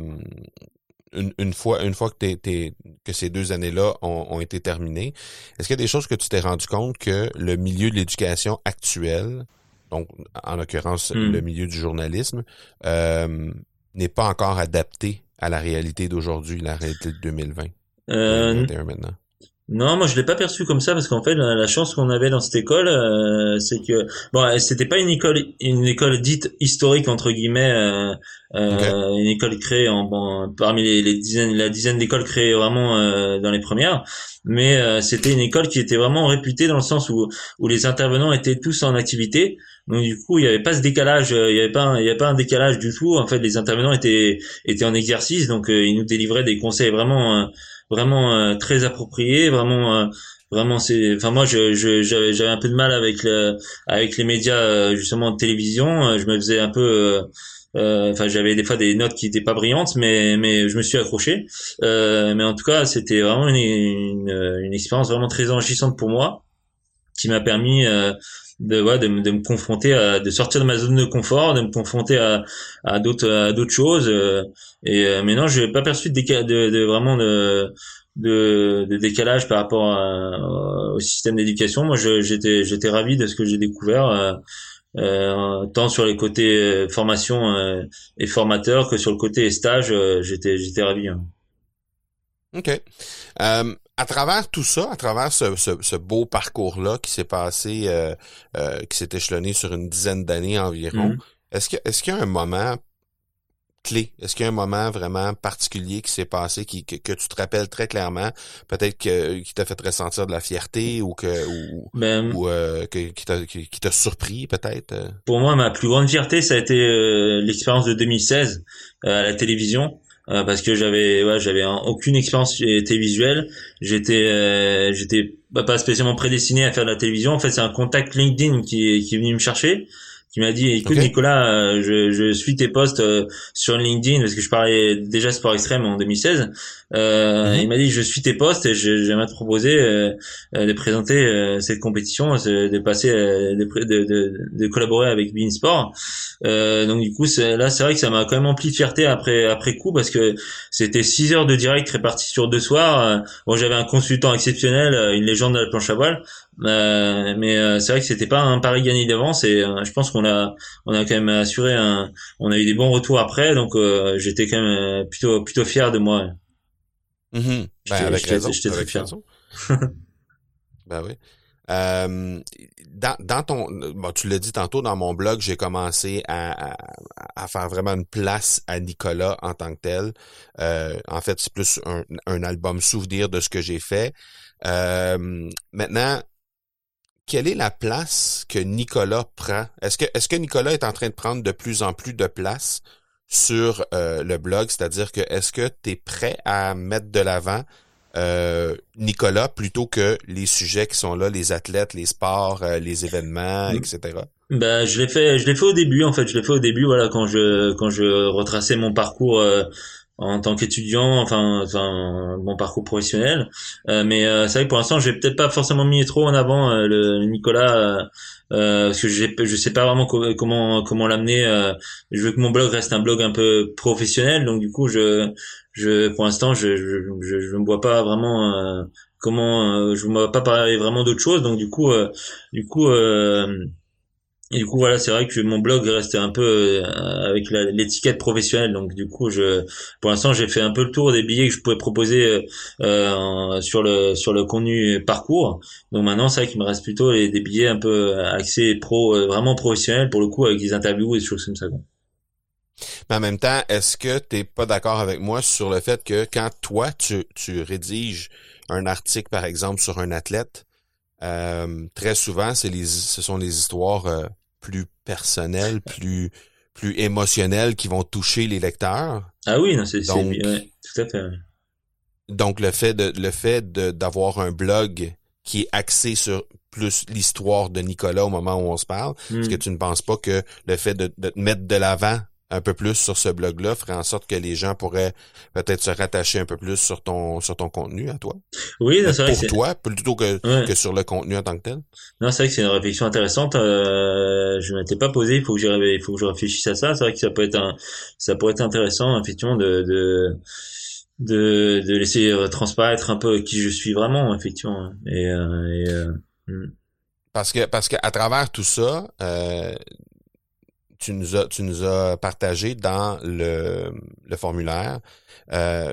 une, une, fois une fois que t'es, t'es, que ces deux années-là ont, ont été terminées, est-ce qu'il y a des choses que tu t'es rendu compte que le milieu de l'éducation actuel donc en l'occurrence hmm. le milieu du journalisme, euh, n'est pas encore adapté à la réalité d'aujourd'hui, la réalité de 2020. Euh, non, moi je l'ai pas perçu comme ça parce qu'en fait la, chance qu'on avait dans cette école, euh, c'est que bon, c'était pas une école, une école dite historique entre guillemets, euh, euh une école créée en bon, parmi les, les, dizaines, la dizaine d'écoles créées vraiment euh, dans les premières, mais euh, c'était une école qui était vraiment réputée dans le sens où où les intervenants étaient tous en activité. Donc du coup, il n'y avait pas ce décalage, il y avait pas, un, il y avait pas un décalage du tout. En fait, les intervenants étaient étaient en exercice, donc ils nous délivraient des conseils vraiment vraiment euh, très approprié, vraiment euh, vraiment c'est enfin moi je j'avais un peu de mal avec le avec les médias euh, justement de télévision, je me faisais un peu enfin j'avais des fois des notes qui étaient pas brillantes mais mais je me suis accroché. Mais en tout cas c'était vraiment une, une, une expérience vraiment très enrichissante pour moi qui m'a permis de, ouais, de, de, me confronter à de sortir de ma zone de confort de me confronter à, à d'autres à d'autres choses euh, et euh, mais non je n'ai pas perçu de, de, de, vraiment de, de, de décalage par rapport au système d'éducation moi j'étais j'étais ravi de ce que j'ai découvert euh, euh, tant sur les côtés formation et formateur que sur le côté stage j'étais j'étais ravi hein. ok à travers tout ça, à travers ce, ce, beau parcours-là qui s'est passé, euh, euh, qui s'est échelonné sur une dizaine d'années environ, mm-hmm. est-ce qu'il y a un moment clé? Est-ce qu'il y a un moment vraiment particulier qui s'est passé, qui, que, tu te rappelles très clairement, peut-être que qui t'a fait ressentir de la fierté ou que ou, ben, ou euh, qui t'a qui, t'a surpris peut-être? Euh? Pour moi, ma plus grande fierté, ça a été euh, l'expérience de 2016 à la télévision. Parce que j'avais j'avais aucune expérience télévisuelle. J'étais j'étais pas spécialement prédestiné à faire de la télévision. En fait c'est un contact LinkedIn qui est venu me chercher qui m'a dit écoute Nicolas euh, je, je, suis tes posts euh, sur LinkedIn parce que je parlais déjà sport extrême en 2016 euh, mhm. il m'a dit je suis tes posts et j'aimerais te proposer euh, de présenter cette compétition de passer de, de, de, de, collaborer avec Bein Sport. Donc du coup là c'est vrai que ça m'a quand même empli de fierté après après coup parce que c'était six heures de direct réparties sur deux soirs. Bon j'avais un consultant exceptionnel une légende de la planche à voile euh, mais euh, c'est vrai que c'était pas un pari gagné d'avance et euh, je pense qu'on a on a quand même assuré un on a eu des bons retours après donc j'étais quand même plutôt plutôt fier de moi. Mm J'étais très fier. ben oui. dans, dans ton, bon, tu l'as dit tantôt dans mon blog, j'ai commencé à, à, faire vraiment une place à Nicolas en tant que tel. en fait, c'est plus un, un, album souvenir de ce que j'ai fait. maintenant, quelle est la place que Nicolas prend? Est-ce que, est-ce que Nicolas est en train de prendre de plus en plus de place sur euh, le blog? C'est-à-dire que est-ce que tu es prêt à mettre de l'avant euh, Nicolas plutôt que les sujets qui sont là, les athlètes, les sports, euh, les événements, etc. Ben, je l'ai fait, fait au début en fait. Je l'ai fait au début, voilà, quand je quand je retraçais mon parcours en tant qu'étudiant, enfin, enfin, mon parcours professionnel. Euh, mais euh, c'est vrai que pour l'instant, j'ai peut-être pas forcément mis trop en avant euh, le Nicolas parce que j'ai, je sais pas vraiment comment comment l'amener. je veux que mon blog reste un blog un peu professionnel, donc du coup, je, je, pour l'instant, je, je, je, je me vois pas vraiment comment, je me vois pas parler vraiment d'autre chose. Donc du coup, du coup. Et du coup, voilà, c'est vrai que mon blog restait un peu euh, avec l'étiquette professionnelle. Donc, du coup, je, pour l'instant, j'ai fait un peu le tour des billets que je pouvais proposer euh, euh sur le sur le contenu parcours. Donc maintenant, c'est vrai qu'il me reste plutôt des billets un peu axés pro, euh, vraiment professionnels pour le coup, avec des interviews et des choses comme ça. Mais en même temps, est-ce que tu n'es pas d'accord avec moi sur le fait que quand toi, tu, tu rédiges un article, par exemple, sur un athlète, euh, très souvent, c'est ce sont les histoires plus personnels, plus plus émotionnels qui vont toucher les lecteurs. Ah oui, non, c'est donc tout à fait. Donc le fait de le fait d'avoir un blog qui est axé sur plus l'histoire de Nicolas au moment où on se parle, est-ce que hmm. tu ne penses pas que le fait de, de te mettre de l'avant un peu plus sur ce blog-là ferait en sorte que les gens pourraient peut-être se rattacher un peu plus sur ton sur ton contenu à toi? Oui, c'est vrai pour toi plutôt que que sur le contenu en tant que tel? Non, c'est vrai que c'est une réflexion intéressante. Euh, je m'étais pas posé. Il faut que je il faut que je réfléchisse à ça. C'est vrai que ça peut être un ça pourrait être intéressant effectivement de de de, de laisser transparaître un peu qui je suis vraiment effectivement et, euh, et euh, hmm. parce que parce que à travers tout ça euh, tu nous as, tu nous as partagé dans le, le formulaire euh,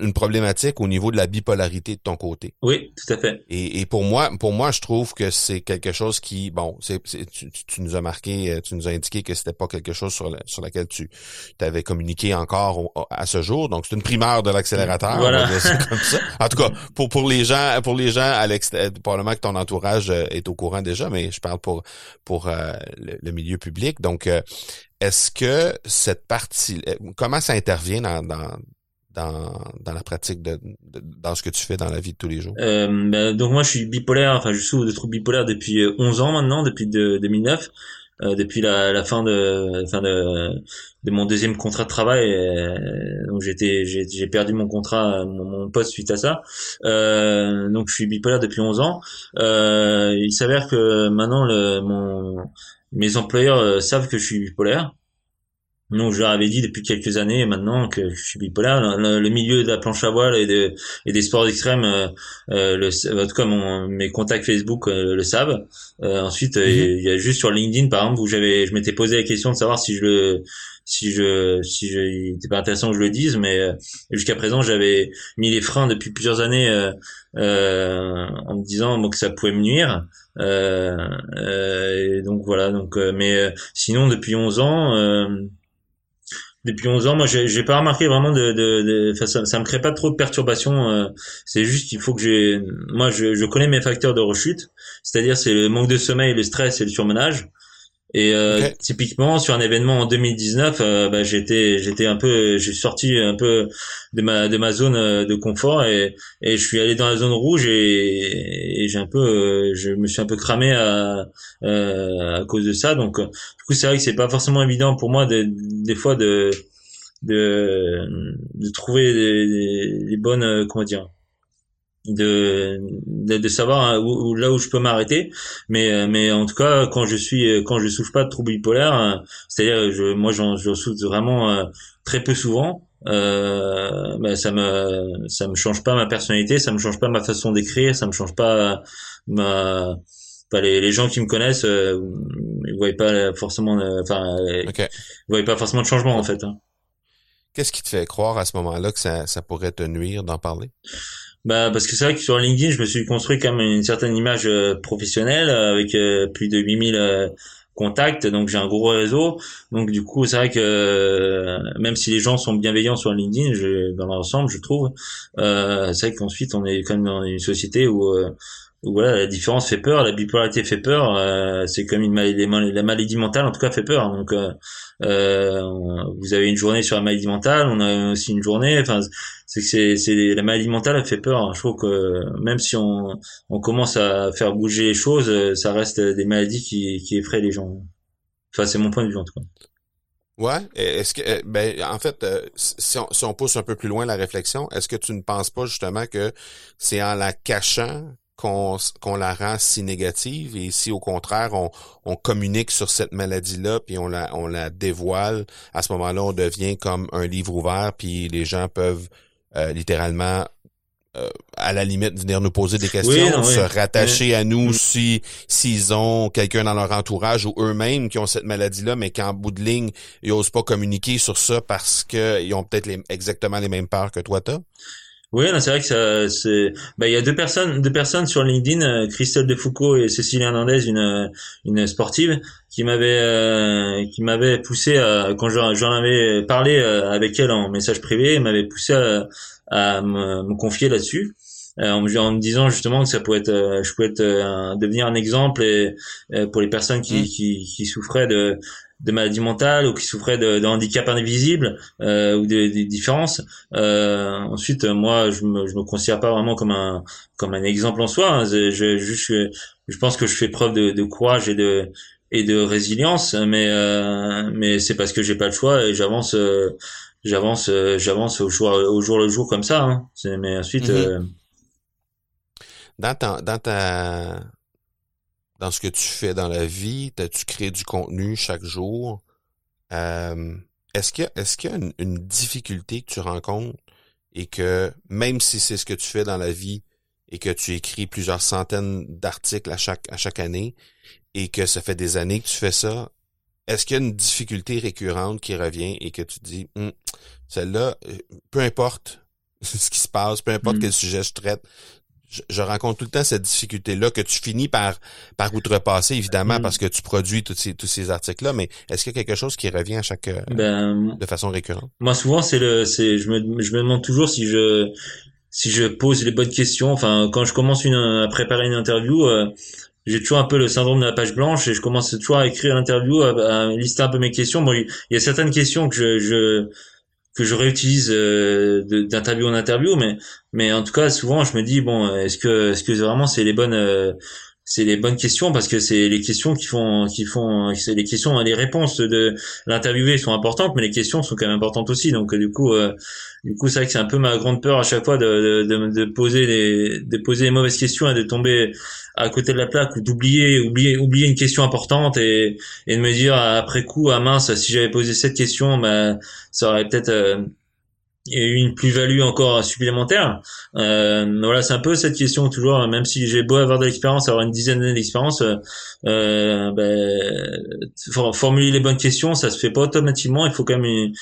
une problématique au niveau de la bipolarité de ton côté. Oui, tout à fait. Et, et pour moi, pour moi, je trouve que c'est quelque chose qui, bon, c'est, tu, tu, nous as marqué, euh, tu nous as indiqué que c'était pas quelque chose sur, la, sur laquelle tu t'avais communiqué encore à ce jour. Donc c'est une primeur de l'accélérateur. Voilà. comme ça. En tout cas, pour pour les gens, pour les gens à l'extérieur, probablement que ton entourage euh, est au courant déjà, mais je parle pour pour le, le, milieu public. Donc est-ce que cette partie, euh, comment ça intervient dans, dans, dans, la pratique de, dans ce que tu fais dans la vie de tous les jours? Euh, ben, Donc moi je suis bipolaire, enfin je souffre de troubles bipolaires depuis 11 euh, ans maintenant, depuis de, 2009. Euh, depuis la, la, fin de fin de, de mon deuxième contrat de travail donc j'étais j'ai perdu mon contrat mon, poste suite à ça euh, donc je suis bipolaire depuis 11 ans euh, il s'avère que maintenant le mon mes employeurs euh, savent que je suis bipolaire. Donc je leur avais dit depuis quelques années maintenant que je suis bipolaire. Le, milieu de la planche à voile et, de, et des sports extrêmes, euh, euh le, tout cas mes contacts Facebook euh, le savent. ensuite, mhm. il y a juste sur LinkedIn par exemple où j'avais, je m'étais posé la question de savoir si je le, si je, si je, il était pas intéressant que je le dise, mais jusqu'à présent j'avais mis les freins depuis plusieurs années en me disant que ça pouvait me nuire. Euh, euh, donc voilà. Donc, euh, mais sinon depuis 11 ans, depuis 11 ans, moi, j'ai pas remarqué vraiment de, de, de ça, ça me crée pas trop de perturbations. Euh, c'est juste qu'il faut que j'ai, moi, je, je connais mes facteurs de rechute, c'est-à-dire c'est le manque de sommeil, le stress et le surmenage. Et euh, typiquement sur un événement en 2019, euh, bah, j'étais j'étais un peu j'ai sorti un peu de ma de ma zone euh, de confort et et je suis allé dans la zone rouge et, et j'ai un peu euh, je me suis un peu cramé à à cause de ça. Donc du coup c'est vrai que c'est pas forcément évident pour moi de, des fois de de de trouver les bonnes comment dire de, de, savoir hein, où, là où je peux m'arrêter mais euh, mais en tout cas quand je suis quand je souffre pas de troubles bipolaires euh, c'est-à-dire je moi j'en je souffre vraiment euh, très peu souvent euh, ben ça me ça me change pas ma personnalité ça me change pas ma façon d'écrire ça me change pas ma pas les, les gens qui me connaissent euh, ils voient pas forcément enfin okay. ils voient pas forcément de changement en fait hein. qu'est-ce qui te fait croire à ce moment-là que ça ça pourrait te nuire d'en parler? Bah parce que c'est vrai que sur LinkedIn, je me suis construit quand même une certaine image euh, professionnelle euh, avec euh, plus de 8000 contacts, donc j'ai un gros réseau. Donc du coup, c'est vrai que même si les gens sont bienveillants sur LinkedIn, je, dans l'ensemble, je trouve, euh, c'est vrai qu'ensuite on est quand même dans une société où, voilà, la différence fait peur, la bipolarité fait peur, c'est comme une maladie, la maladie mentale en tout cas fait peur. Donc vous avez une journée sur la maladie mentale, on a aussi une journée, enfin c'est que c'est la maladie mentale fait peur. Je trouve que même si on, on commence à faire bouger les choses, euh, ça reste des maladies qui, qui effraient les gens. Enfin, c'est mon point de vue en tout cas. Ouais. Est-ce que, euh, ben, en fait, euh, si on, si on pousse un peu plus loin la réflexion, est-ce que tu ne penses pas justement que c'est en la cachant qu'on qu'on la rend si négative et si au contraire on, on communique sur cette maladie-là puis on la on la dévoile, à ce moment-là on devient comme un livre ouvert puis les gens peuvent euh, littéralement euh, à la limite venir nous poser des questions, se rattacher à nous si s'ils ont quelqu'un dans leur entourage ou eux-mêmes qui ont cette maladie-là, mais qu'en bout de ligne, ils osent pas communiquer sur ça parce qu'ils ont peut-être exactement les mêmes peurs que toi t'as. Oui, c'est vrai que ça, c'est, bah, il y a deux personnes, deux personnes sur LinkedIn, euh, Christelle Defoucault et Cécilie Hernandez, une, une sportive, qui m'avait, euh, qui m'avait poussé à, quand j'en avais parlé euh, avec elle en message privé, m'avait poussé à, à me, confier là-dessus. En me, en, me, disant justement que ça pouvait être, je pouvais être, devenir un exemple et, pour les personnes qui, mmh. qui, qui souffraient de, de maladies mentales ou qui souffraient de, de handicap invisible euh, ou des de différences. Euh, ensuite, moi, je me, je me considère pas vraiment comme un comme un exemple en soi. Hein. Je, je, je, je pense que je fais preuve de, de courage et de et de résilience, mais euh, mais c'est parce que j'ai pas le choix et j'avance euh, j'avance euh, j'avance au jour au jour le jour comme ça. Hein. Mais ensuite. Mm-hmm. Euh, dans ta, dans ta dans ce que tu fais dans la vie, tu crées du contenu chaque jour? Euh, est-ce qu'il y a, est-ce qu'il y a une, difficulté que tu rencontres et que même si c'est ce que tu fais dans la vie et que tu écris plusieurs centaines d'articles à chaque à chaque année et que ça fait des années que tu fais ça, est-ce qu'il y a une difficulté récurrente qui revient et que tu dis hum, celle-là, euh, peu importe ce qui se passe, peu importe hum. quel sujet je traite, je, rencontre tout le temps cette difficulté-là que tu finis par par outrepasser, évidemment, mm. parce que tu produis tous ces, tous ces articles-là, mais est-ce qu'il y a quelque chose qui revient à chaque euh, ben, de façon récurrente? Moi, souvent, c'est le c'est je me, je me demande toujours si je si je pose les bonnes questions. Enfin, quand je commence une, à préparer une interview, euh, j'ai toujours un peu le syndrome de la page blanche et je commence toujours à écrire l'interview, à, à, lister un peu mes questions. Bon, il y a certaines questions que je, je que je réutilise euh, d'interview en interview, mais mais en tout cas souvent je me dis bon est-ce que est-ce que vraiment c'est les bonnes euh, c'est les bonnes questions parce que c'est les questions qui font qui font c'est les questions les réponses de l'interviewé sont importantes mais les questions sont quand même importantes aussi. Donc du coup euh, du coup c'est vrai que c'est un peu ma grande peur à chaque fois de de, de, poser les de poser les mauvaises questions et de tomber à côté de la plaque ou d'oublier oublier oublier une question importante et et de me dire après coup ah mince si j'avais posé cette question bah ça aurait peut-être euh, une plus-value encore supplémentaire. Euh, voilà, c'est un peu cette question toujours. Même si j'ai beau avoir de l'expérience, avoir une dizaine d'années d'expérience, euh, ben, formuler les bonnes questions, ça se fait pas automatiquement. Il faut quand même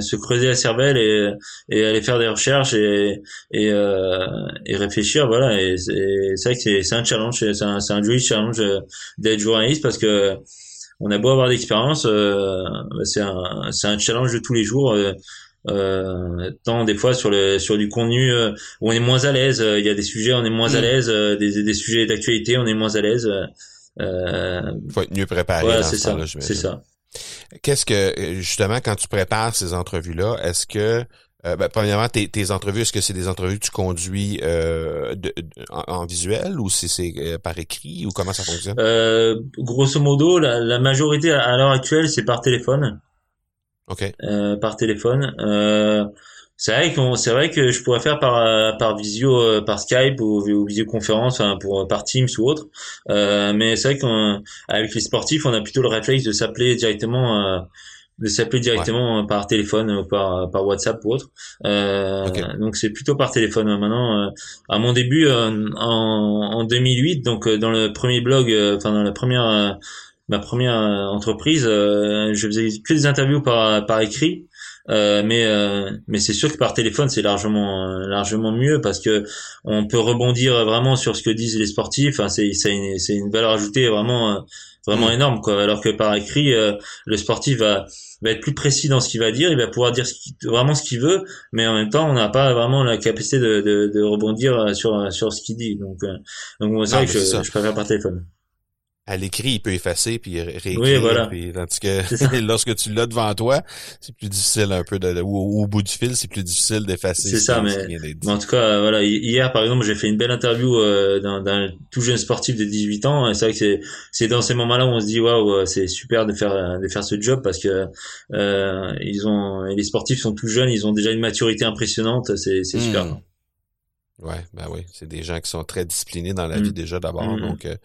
se creuser la cervelle et, aller faire des recherches et, et, euh, et réfléchir. Voilà, et c'est vrai que c'est un challenge, c'est un, un joli challenge d'être journaliste parce que on a beau avoir d'expérience, bah, c'est un, un challenge de tous les jours. Euh, tant des fois sur le sur du contenu où on est moins à l'aise il y a des sujets on est moins à mm. l'aise des, des sujets d'actualité on est moins à l'aise euh, faut être mieux préparé c'est ça c'est ça Qu'est-ce que, justement, quand tu prépares ces entrevues-là, est-ce que, euh, ben, premièrement, tes, tes entrevues, est-ce que c'est des entrevues que tu conduis euh, en, visuel ou si c'est euh, par écrit ou comment ça fonctionne? Euh, grosso modo, la, la majorité à, l'heure actuelle, c'est par téléphone. OK. Euh, par téléphone. Euh, c'est vrai qu'on c'est vrai que je pourrais faire par euh, par visio euh, par Skype ou, ou visioconférence enfin, pour par Teams ou autre. Euh, mais c'est vrai qu'avec les sportifs on a plutôt le réflexe de s'appeler directement euh, de s'appeler directement par téléphone ou par par WhatsApp ou autre. Euh, donc c'est plutôt par téléphone maintenant à mon début en, en 2008 donc dans le premier blog enfin dans la première ma première entreprise je faisais que des interviews par par écrit euh, mais euh, mais c'est sûr que par téléphone c'est largement euh, largement mieux parce que on peut rebondir vraiment sur ce que disent les sportifs. Enfin, c'est c'est une, c'est une valeur ajoutée vraiment vraiment mm. énorme quoi. Alors que par écrit, le sportif va va être plus précis dans ce qu'il va dire, il va pouvoir dire vraiment ce qu'il veut, mais en même temps, on n'a pas vraiment la capacité de, de, de rebondir sur sur ce qu'il dit. Donc, donc c'est vrai que je, je préfère par téléphone à l'écrit, il peut effacer puis réécrire. Oui, voilà. Puis, tandis que lorsque tu l'as devant toi, c'est plus difficile un peu de, ou, au bout du fil, c'est plus difficile d'effacer. C'est ça, mais, en tout cas, voilà, hier par exemple, j'ai fait une belle interview euh, d'un tout jeune sportif de 18 ans. Et c'est vrai que c'est c'est dans ces moments-là où on se dit waouh, euh, c'est super de faire de faire ce job parce que euh, ils ont les sportifs sont tout jeunes, ils ont déjà une maturité impressionnante. C'est c'est super. Ouais, ben oui, c'est des gens qui sont très disciplinés dans la vie mm. déjà d'abord. Mm-hmm. Donc, euh,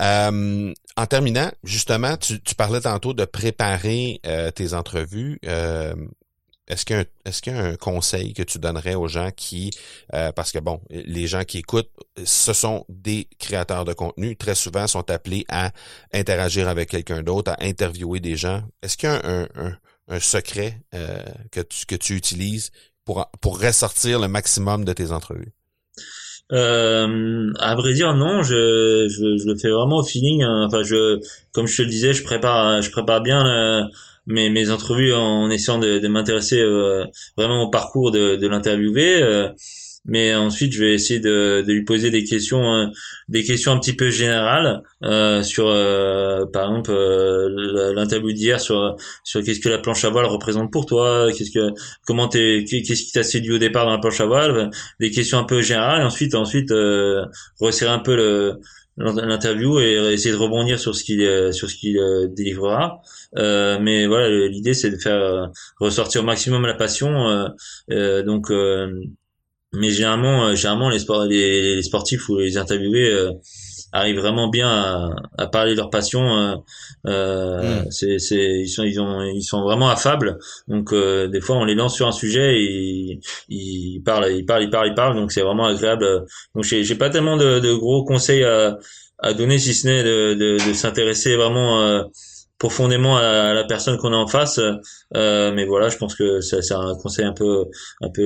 euh, en terminant, justement, tu, tu, parlais tantôt de préparer euh, tes entrevues. est-ce qu'il y, a un, est-ce qu'il y a un conseil que tu donnerais aux gens qui, parce que bon, les gens qui écoutent, ce sont des créateurs de contenu, très souvent sont appelés à interagir avec quelqu'un d'autre, à interviewer des gens. Est-ce qu'il y a un, un, un secret que, tu, que tu utilises pour, pour ressortir le maximum de tes entrevues? Euh, à vrai dire, non. Je, je, je, le fais vraiment au feeling. Hein. Enfin, je, comme je te le disais, je prépare, je prépare bien euh, mes, mes entrevues en essayant de, de m'intéresser euh, vraiment au parcours de, de l'interviewé. Euh, mais ensuite je vais essayer de, de lui poser des questions euh, des questions un petit peu générales euh, sur euh, par exemple euh, l'interview d'hier sur sur qu'est-ce que la planche à voile représente pour toi qu'est-ce que comment t'es qu'est-ce qui t'a séduit au départ dans la planche à voile des questions un peu générales. Et ensuite ensuite resserrer un peu le l'interview et essayer de rebondir sur ce qu'il sur ce qu'il délivrera. Euh, mais voilà l'idée c'est de faire ressortir au maximum la passion euh, donc mais généralement, euh, généralement les, sports, les, les, sportifs ou les interviewés euh, arrivent vraiment bien à, à, parler de leur passion. Euh, euh mm. c'est, c'est, ils sont, ils ont, ils sont vraiment affables. Donc euh, des fois, on les lance sur un sujet et ils, parlent, ils parlent, ils parlent, ils parlent. Donc c'est vraiment agréable. Donc j'ai, j'ai pas tellement de, de, gros conseils à, à donner si ce n'est de, de, de s'intéresser vraiment profondément à la personne qu'on a en face. Euh, mais voilà, je pense que c'est un conseil un peu, un peu,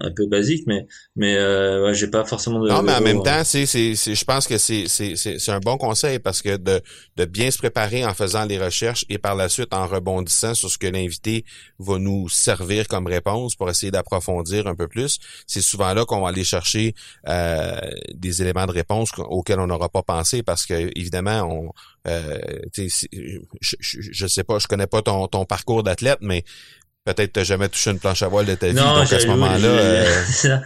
un peu basique, mais, mais euh, ouais, j'ai pas forcément de. Non, mais en même temps, c'est, c'est, je pense que c'est, c'est, c'est un bon conseil parce que de, de bien se préparer en faisant les recherches et par la suite en rebondissant sur ce que l'invité va nous servir comme réponse pour essayer d'approfondir un peu plus, c'est souvent là qu'on va aller chercher euh, des éléments de réponse auxquels on n'aura pas pensé parce que évidemment on euh, je, je, sais pas, je connais pas ton, ton parcours d'athlète, mais peut-être t'as jamais touché une planche à voile de ta vie, donc à ce moment-là. Euh...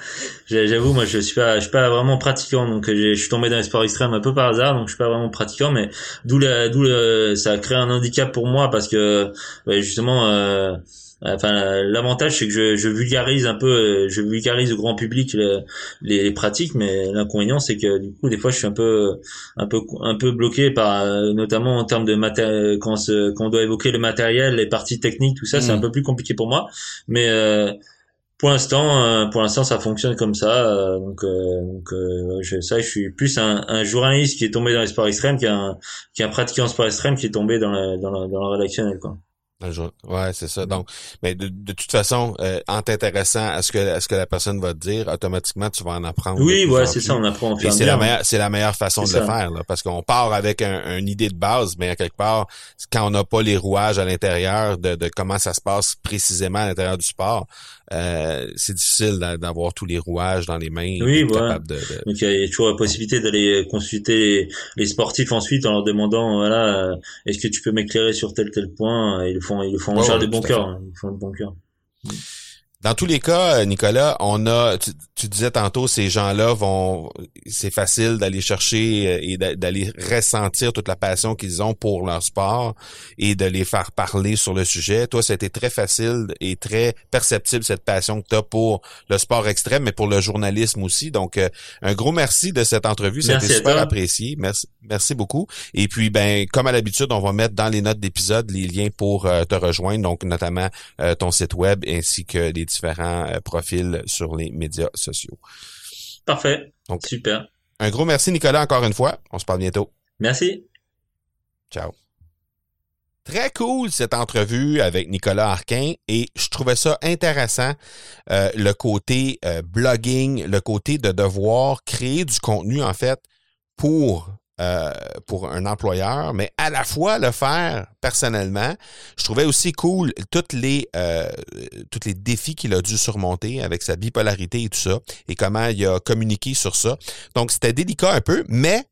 J'avoue, moi je suis pas, je suis pas vraiment pratiquant, donc je suis tombé dans les sports extrêmes un peu par hasard, donc je suis pas vraiment pratiquant, mais d'où d'où ça a créé un handicap pour moi parce que justement. Euh, Enfin, l'avantage c'est que je, je, vulgarise un peu, je vulgarise au grand public les, pratiques, mais l'inconvénient c'est que du coup des fois je suis un peu, un peu, un peu bloqué par, notamment en termes de matériel, quand, quand on doit évoquer le matériel, les parties techniques, tout ça, c'est un mmh. peu plus compliqué pour moi. Mais euh, pour l'instant, euh, pour l'instant, ça fonctionne comme ça. Euh, donc, donc je, ça, je suis plus un, un, journaliste qui est tombé dans les sports extrêmes qu'un, qu'un pratiquant sport extrême qui est tombé dans la, dans la, dans la rédactionnelle, quoi. Ouais, c'est ça. Donc, mais de, de toute façon, euh, en t'intéressant à ce que à ce que la personne va te dire, automatiquement tu vas en apprendre. Oui, ouais, c'est ça, on apprend en Et c'est la meilleure, c'est la meilleure façon de le faire, là, parce qu'on part avec un, une idée de base, mais à quelque part, quand on n'a pas les rouages à l'intérieur de, de comment ça se passe précisément à l'intérieur du sport, euh, c'est difficile d'a- d'avoir tous les rouages dans les mains. Oui, voilà. capable de, de- Donc il y a toujours la possibilité d'aller consulter les, les sportifs ensuite en leur demandant voilà euh, est-ce que tu peux m'éclairer sur tel tel point? Ils le font ils le font en Ouais, charge ouais, de bon cœur hein. ils font le bon cœur Dans tous les cas, euh, Nicolas, on a, tu, tu disais tantôt, ces gens-là vont, c'est facile d'aller chercher euh, et d'a- d'aller ressentir toute la passion qu'ils ont pour leur sport et de les faire parler sur le sujet. Toi, c'était très facile et très perceptible cette passion que tu as pour le sport extrême, mais pour le journalisme aussi. Donc, euh, un gros merci de cette entrevue. C'était super apprécié. Merci, merci beaucoup. Et puis, ben, comme à l'habitude, on va mettre dans les notes d'épisode les liens pour euh, te rejoindre, donc notamment euh, ton site web ainsi que les différents euh, profils sur les médias sociaux. parfait Donc- super Un gros merci Nicolas encore une fois. On se parle bientôt. merci Ciao. Très cool cette entrevue avec Nicolas Arquin et je trouvais ça intéressant euh, le côté euh, blogging, le côté de devoir créer du contenu en fait pour euh, pour un employeur, mais à la fois le faire personnellement. Je trouvais aussi cool toutes les euh, les défis qu'il a dû surmonter avec sa bipolarité et tout ça et comment il a communiqué sur ça. Donc c'était délicat un peu, mais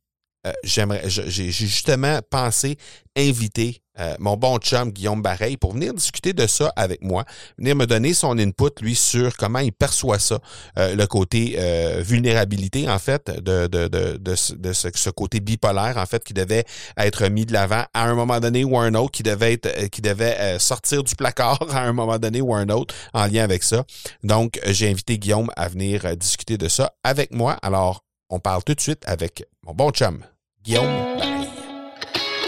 euh, j'aimerais, j'ai justement pensé inviter euh, mon bon chum Guillaume Bareil pour venir discuter de ça avec moi, venir me donner son input lui sur comment il perçoit ça, euh, le côté euh, vulnérabilité en fait de de de de, ce, de ce, ce côté bipolaire en fait qui devait être mis de l'avant à un moment donné ou un autre, qui devait être euh, qui devait euh, sortir du placard à un moment donné ou un autre en lien avec ça. Donc j'ai invité Guillaume à venir discuter de ça avec moi. Alors on parle tout de suite avec mon bon chum Guillaume? Bareil.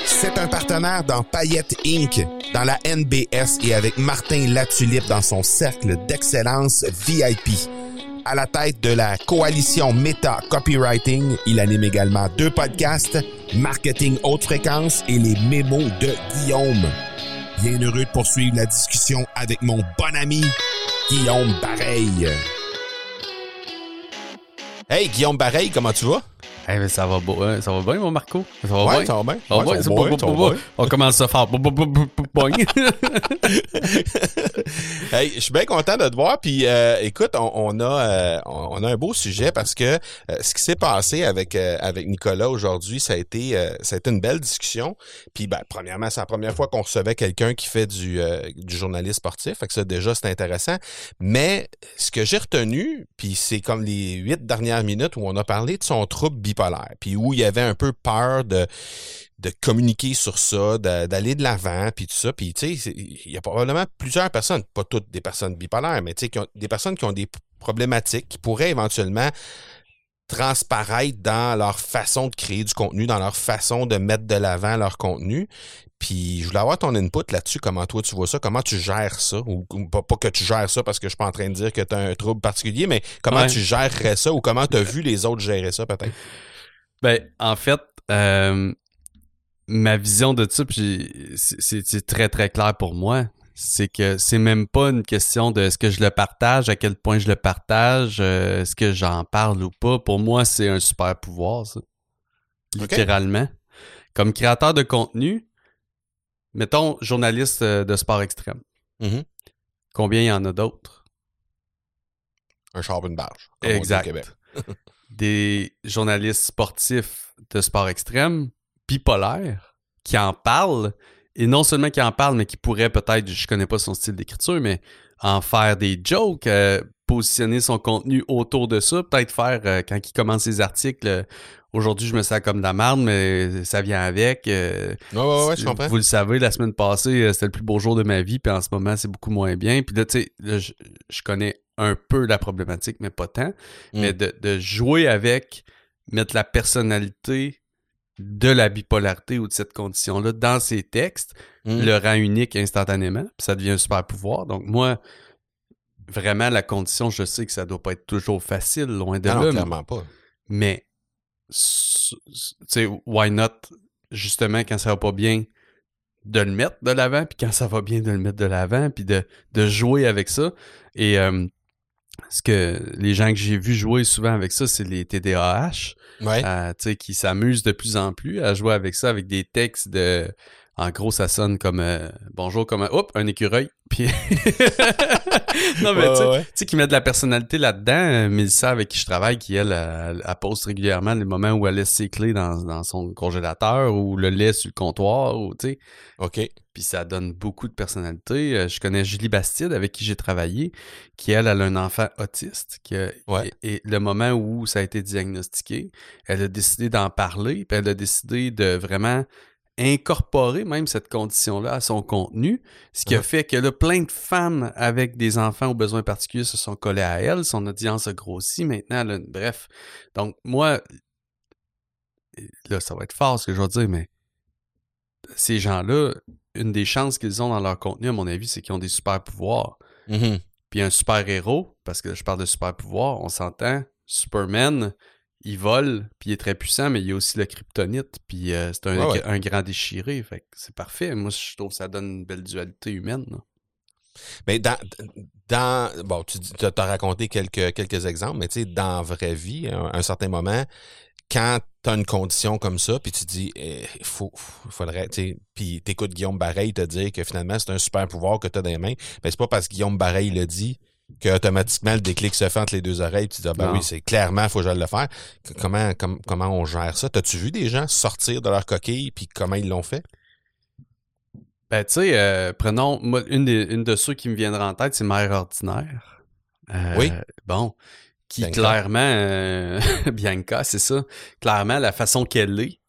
C'est un partenaire dans Payette Inc., dans la NBS et avec Martin Latulippe dans son cercle d'excellence VIP. À la tête de la coalition Meta Copywriting, il anime également deux podcasts, Marketing Haute Fréquence et les mémos de Guillaume. Bien heureux de poursuivre la discussion avec mon bon ami Guillaume Bareil. Hey Guillaume Bareil, comment tu vas? Eh ben, ça va beau, hein, ça va bien, mon Marco? Ça va Ouais, bien? ça va bien. Ça va Ouais, bien, ça va bien, pas- ça va pas- bien. On commence à faire. hey, je suis bien content de te voir. Puis, euh, écoute, on, on a euh, on a un beau sujet parce que euh, ce qui s'est passé avec euh, avec Nicolas aujourd'hui, ça a été euh, ça a été une belle discussion. Puis, ben, premièrement, c'est la première fois qu'on recevait quelqu'un qui fait du euh, du journalisme sportif. Fait que ça, déjà, c'est intéressant. Mais ce que j'ai retenu, puis c'est comme les huit dernières minutes où on a parlé de son trouble bipolaire, puis où il y avait un peu peur de de communiquer sur ça, d'aller de l'avant, puis tout ça. Puis, tu sais, il y a probablement plusieurs personnes, pas toutes des personnes bipolaires, mais tu sais, des personnes qui ont des problématiques qui pourraient éventuellement transparaître dans leur façon de créer du contenu, dans leur façon de mettre de l'avant leur contenu. Puis je voulais avoir ton input là-dessus, comment toi tu vois ça, comment tu gères ça, ou, ou pas, pas que tu gères ça parce que je suis pas en train de dire que tu as un trouble particulier, mais comment Ouais. tu gérerais ça ou comment tu as vu les autres gérer ça peut-être? ben, en fait, euh, ma vision de ça, puis c'est très, très clair pour moi. C'est que c'est même pas une question de est-ce que je le partage, à quel point je le partage, euh, est-ce que j'en parle ou pas. Pour moi, c'est un super pouvoir, ça. Littéralement. Comme créateur de contenu, mettons journaliste euh, de sport extrême. Mhm. Combien il y en a d'autres? Un char une barge. comme on dit au Exact. Québec. Des journalistes sportifs de sport extrême, bipolaires, qui en parlent, et non seulement qui en parlent, mais qui pourraient peut-être, je connais pas son style d'écriture, mais en faire des jokes, euh, positionner son contenu autour de ça, peut-être faire, euh, quand il commence ses articles, euh, aujourd'hui je me sens comme de la merde, mais ça vient avec. Ouais, ouais, ouais, je comprends. vous le savez, la semaine passée, c'était le plus beau jour de ma vie, puis en ce moment, c'est beaucoup moins bien. Puis là, tu sais, je, je connais un peu la problématique, mais pas tant. Mm. Mais de, de jouer avec, mettre la personnalité de la bipolarité ou de cette condition-là dans ses textes, Mm. le rend unique instantanément, puis ça devient un super pouvoir. Donc moi, vraiment, la condition, je sais que ça doit pas être toujours facile, loin de Ah non, là, mais- clairement pas. mais, tu sais, why not, justement, quand ça va pas bien, de le mettre de l'avant, puis quand ça va bien, de le mettre de l'avant, puis de, de jouer avec ça. Et euh, ce que les gens que j'ai vu jouer souvent avec ça, c'est les TDAH, Ouais. euh, tu sais, qui s'amusent de plus en plus à jouer avec ça, avec des textes de... En gros, ça sonne comme euh, bonjour, comme un, hop, un écureuil. Puis non mais tu sais, ouais. tu sais, qui met de la personnalité là-dedans. Euh, Mélissa, avec qui je travaille, qui elle, elle, elle poste régulièrement les moments où elle laisse ses clés dans, dans son congélateur ou le lait sur le comptoir, ou tu sais. OK. Puis ça donne beaucoup de personnalité. Euh, Je connais Julie Bastide, avec qui j'ai travaillé, qui elle, elle a un enfant autiste. Qui a- Ouais. et, et le moment où ça a été diagnostiqué, elle a décidé d'en parler, puis elle a décidé de vraiment incorporer même cette condition-là à son contenu, ce qui a fait que là, plein de femmes avec des enfants aux besoins particuliers se sont collées à elle, son audience a grossi, maintenant, bref. Donc, moi, là, ça va être fort ce que je vais dire, mais ces gens-là, une des chances qu'ils ont dans leur contenu, à mon avis, c'est qu'ils ont des super pouvoirs. Mhm. Puis un super héros, parce que je parle de super pouvoir, on s'entend, Superman, il vole, puis il est très puissant, mais il y a aussi le kryptonite, puis euh, c'est un, ouais. un grand déchiré, fait c'est parfait. Moi, je trouve que ça donne une belle dualité humaine. là. Mais dans, dans bon, tu as raconté quelques, quelques exemples, mais tu sais, dans la vraie vie, à un, certain moment, quand tu as une condition comme ça, puis tu te dis, il faut, faut- faudrait, tu sais, puis t'écoutes Guillaume Bareil te dire que finalement, c'est un super pouvoir que tu as dans les mains, mais c'est pas parce que Guillaume Bareil le dit que automatiquement le déclic se fait entre les deux oreilles, puis tu dis, ah, ben Non. oui, c'est clairement, faut que je le faire. Que- Comment, com- comment on gère ça? T'as-tu vu des gens sortir de leur coquille, puis comment ils l'ont fait? Ben, tu sais, euh, prenons, moi, une, des- une de ceux qui me viendra en tête, c'est Mère Ordinaire. Euh, Oui. Bon, qui Bianca. clairement, euh, Bianca, c'est ça, clairement, la façon qu'elle est,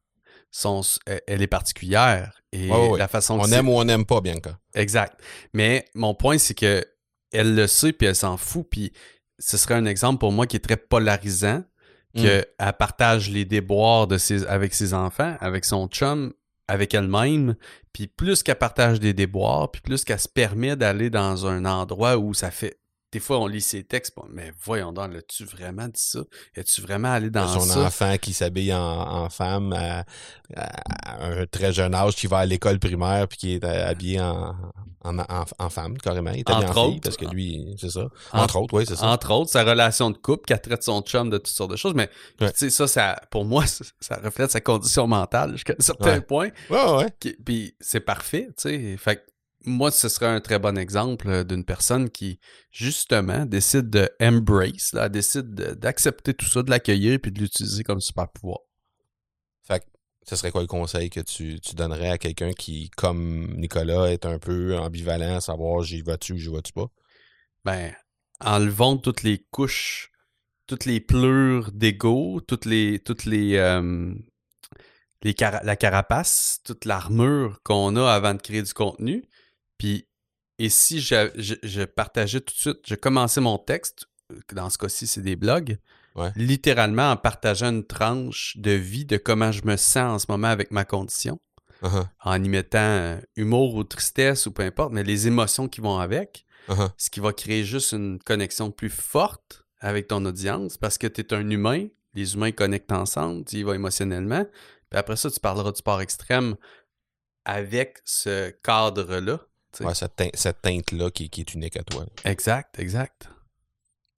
son, elle elle est particulière. Et la façon On aime ou on n'aime pas, Bianca. Exact. Mais mon point, c'est que elle le sait puis elle s'en fout. Puis ce serait un exemple pour moi qui est très polarisant, Mm. qu'elle partage les déboires de ses, avec ses enfants, avec son chum, avec elle-même. Puis plus qu'elle partage des déboires, puis plus qu'elle se permet d'aller dans un endroit où ça fait. Des fois, on lit ses textes, bon, mais voyons donc, as-tu vraiment dit ça? Es-tu vraiment allé dans son ça? enfant qui s'habille en, en femme à, à un très jeune âge, qui va à l'école primaire puis qui est habillé en, en, femme, carrément. Il est habillé Entre en fille autres. parce que lui, c'est ça. En- Entre autres, oui, c'est ça. Entre autres, sa relation de couple, qu'elle traite son chum de toutes sortes de choses. Mais Ouais. tu sais, ça, ça, pour moi, ça, ça reflète sa condition mentale jusqu'à un certain Ouais. point. Ouais, ouais. Qui- Puis c'est parfait, tu sais. Fait que moi, ce serait un très bon exemple euh, d'une personne qui, justement, décide de embrace, là, décide de- d'accepter tout ça, de l'accueillir puis de l'utiliser comme super pouvoir. Fait que ce serait quoi le conseil que tu, tu donnerais à quelqu'un qui, comme Nicolas, est un peu ambivalent à savoir j'y vas-tu ou j'y vas-tu pas? Ben, enlevons toutes les couches, toutes les pleurs d'ego, toutes les, toutes les, euh, les la carapace, toute l'armure qu'on a avant de créer du contenu. Puis, et si je, je, je partageais tout de suite, je commençais mon texte, dans ce cas-ci, c'est des blogs, Ouais. littéralement en partageant une tranche de vie de comment je me sens en ce moment avec ma condition, Uh-huh, en y mettant euh, humour ou tristesse ou peu importe, mais les émotions qui vont avec uh-huh. ce qui va créer juste une connexion plus forte avec ton audience parce que tu es un humain, les humains connectent ensemble, tu y vas émotionnellement, puis après ça, tu parleras du sport extrême avec ce cadre-là. Ouais, cette, tein- cette teinte-là qui, qui est unique à toi. Exact, exact.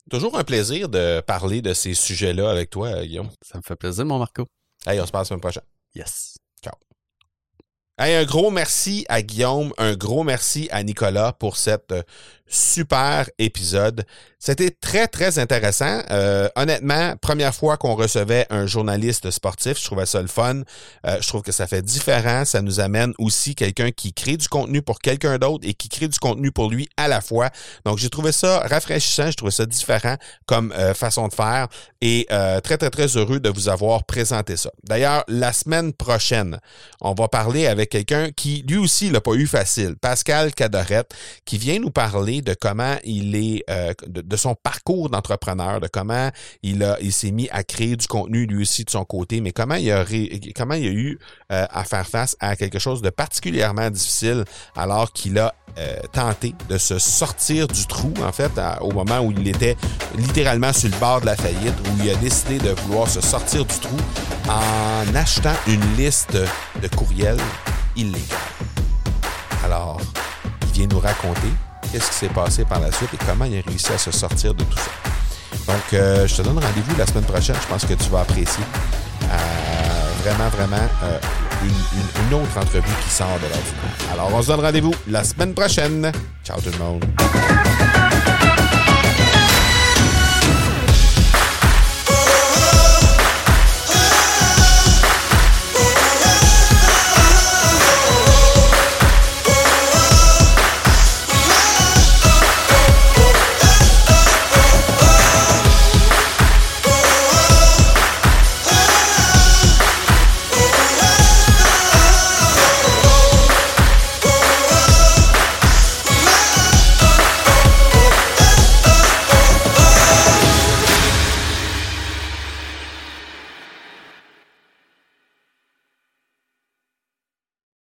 Toujours un plaisir de parler de ces sujets-là avec toi, euh, Guillaume. Ça me fait plaisir, mon Marco. Hey, on se parle la semaine prochaine. Yes. Hey, un gros merci à Guillaume, un gros merci à Nicolas pour cet euh, super épisode. C'était très, très intéressant. Euh, honnêtement, première fois qu'on recevait un journaliste sportif, je trouvais ça le fun. Euh, je trouve que ça fait différent. Ça nous amène aussi quelqu'un qui crée du contenu pour quelqu'un d'autre et qui crée du contenu pour lui à la fois. Donc, j'ai trouvé ça rafraîchissant, j'ai trouvé ça différent comme euh, façon de faire et euh, très, très, très heureux de vous avoir présenté ça. D'ailleurs, la semaine prochaine, on va parler avec quelqu'un qui, lui aussi, l'a pas eu facile. Pascal Cadorette, qui vient nous parler de comment il est, euh, de, son parcours d'entrepreneur, de comment il a, il s'est mis à créer du contenu lui aussi de son côté, mais comment il a, comment il a eu euh, à faire face à quelque chose de particulièrement difficile alors qu'il a euh, tenté de se sortir du trou, en fait, au moment où il était littéralement sur le bord de la faillite, où il a décidé de vouloir se sortir du trou en achetant une liste de courriels illégaux. Alors, il vient nous raconter qu'est-ce qui s'est passé par la suite et comment il a réussi à se sortir de tout ça. Donc, euh, je te donne rendez-vous la semaine prochaine. Je pense que tu vas apprécier euh, vraiment, vraiment euh, une, une, autre entrevue qui sort de l'ordinaire. Alors, on se donne rendez-vous la semaine prochaine. Ciao tout le monde.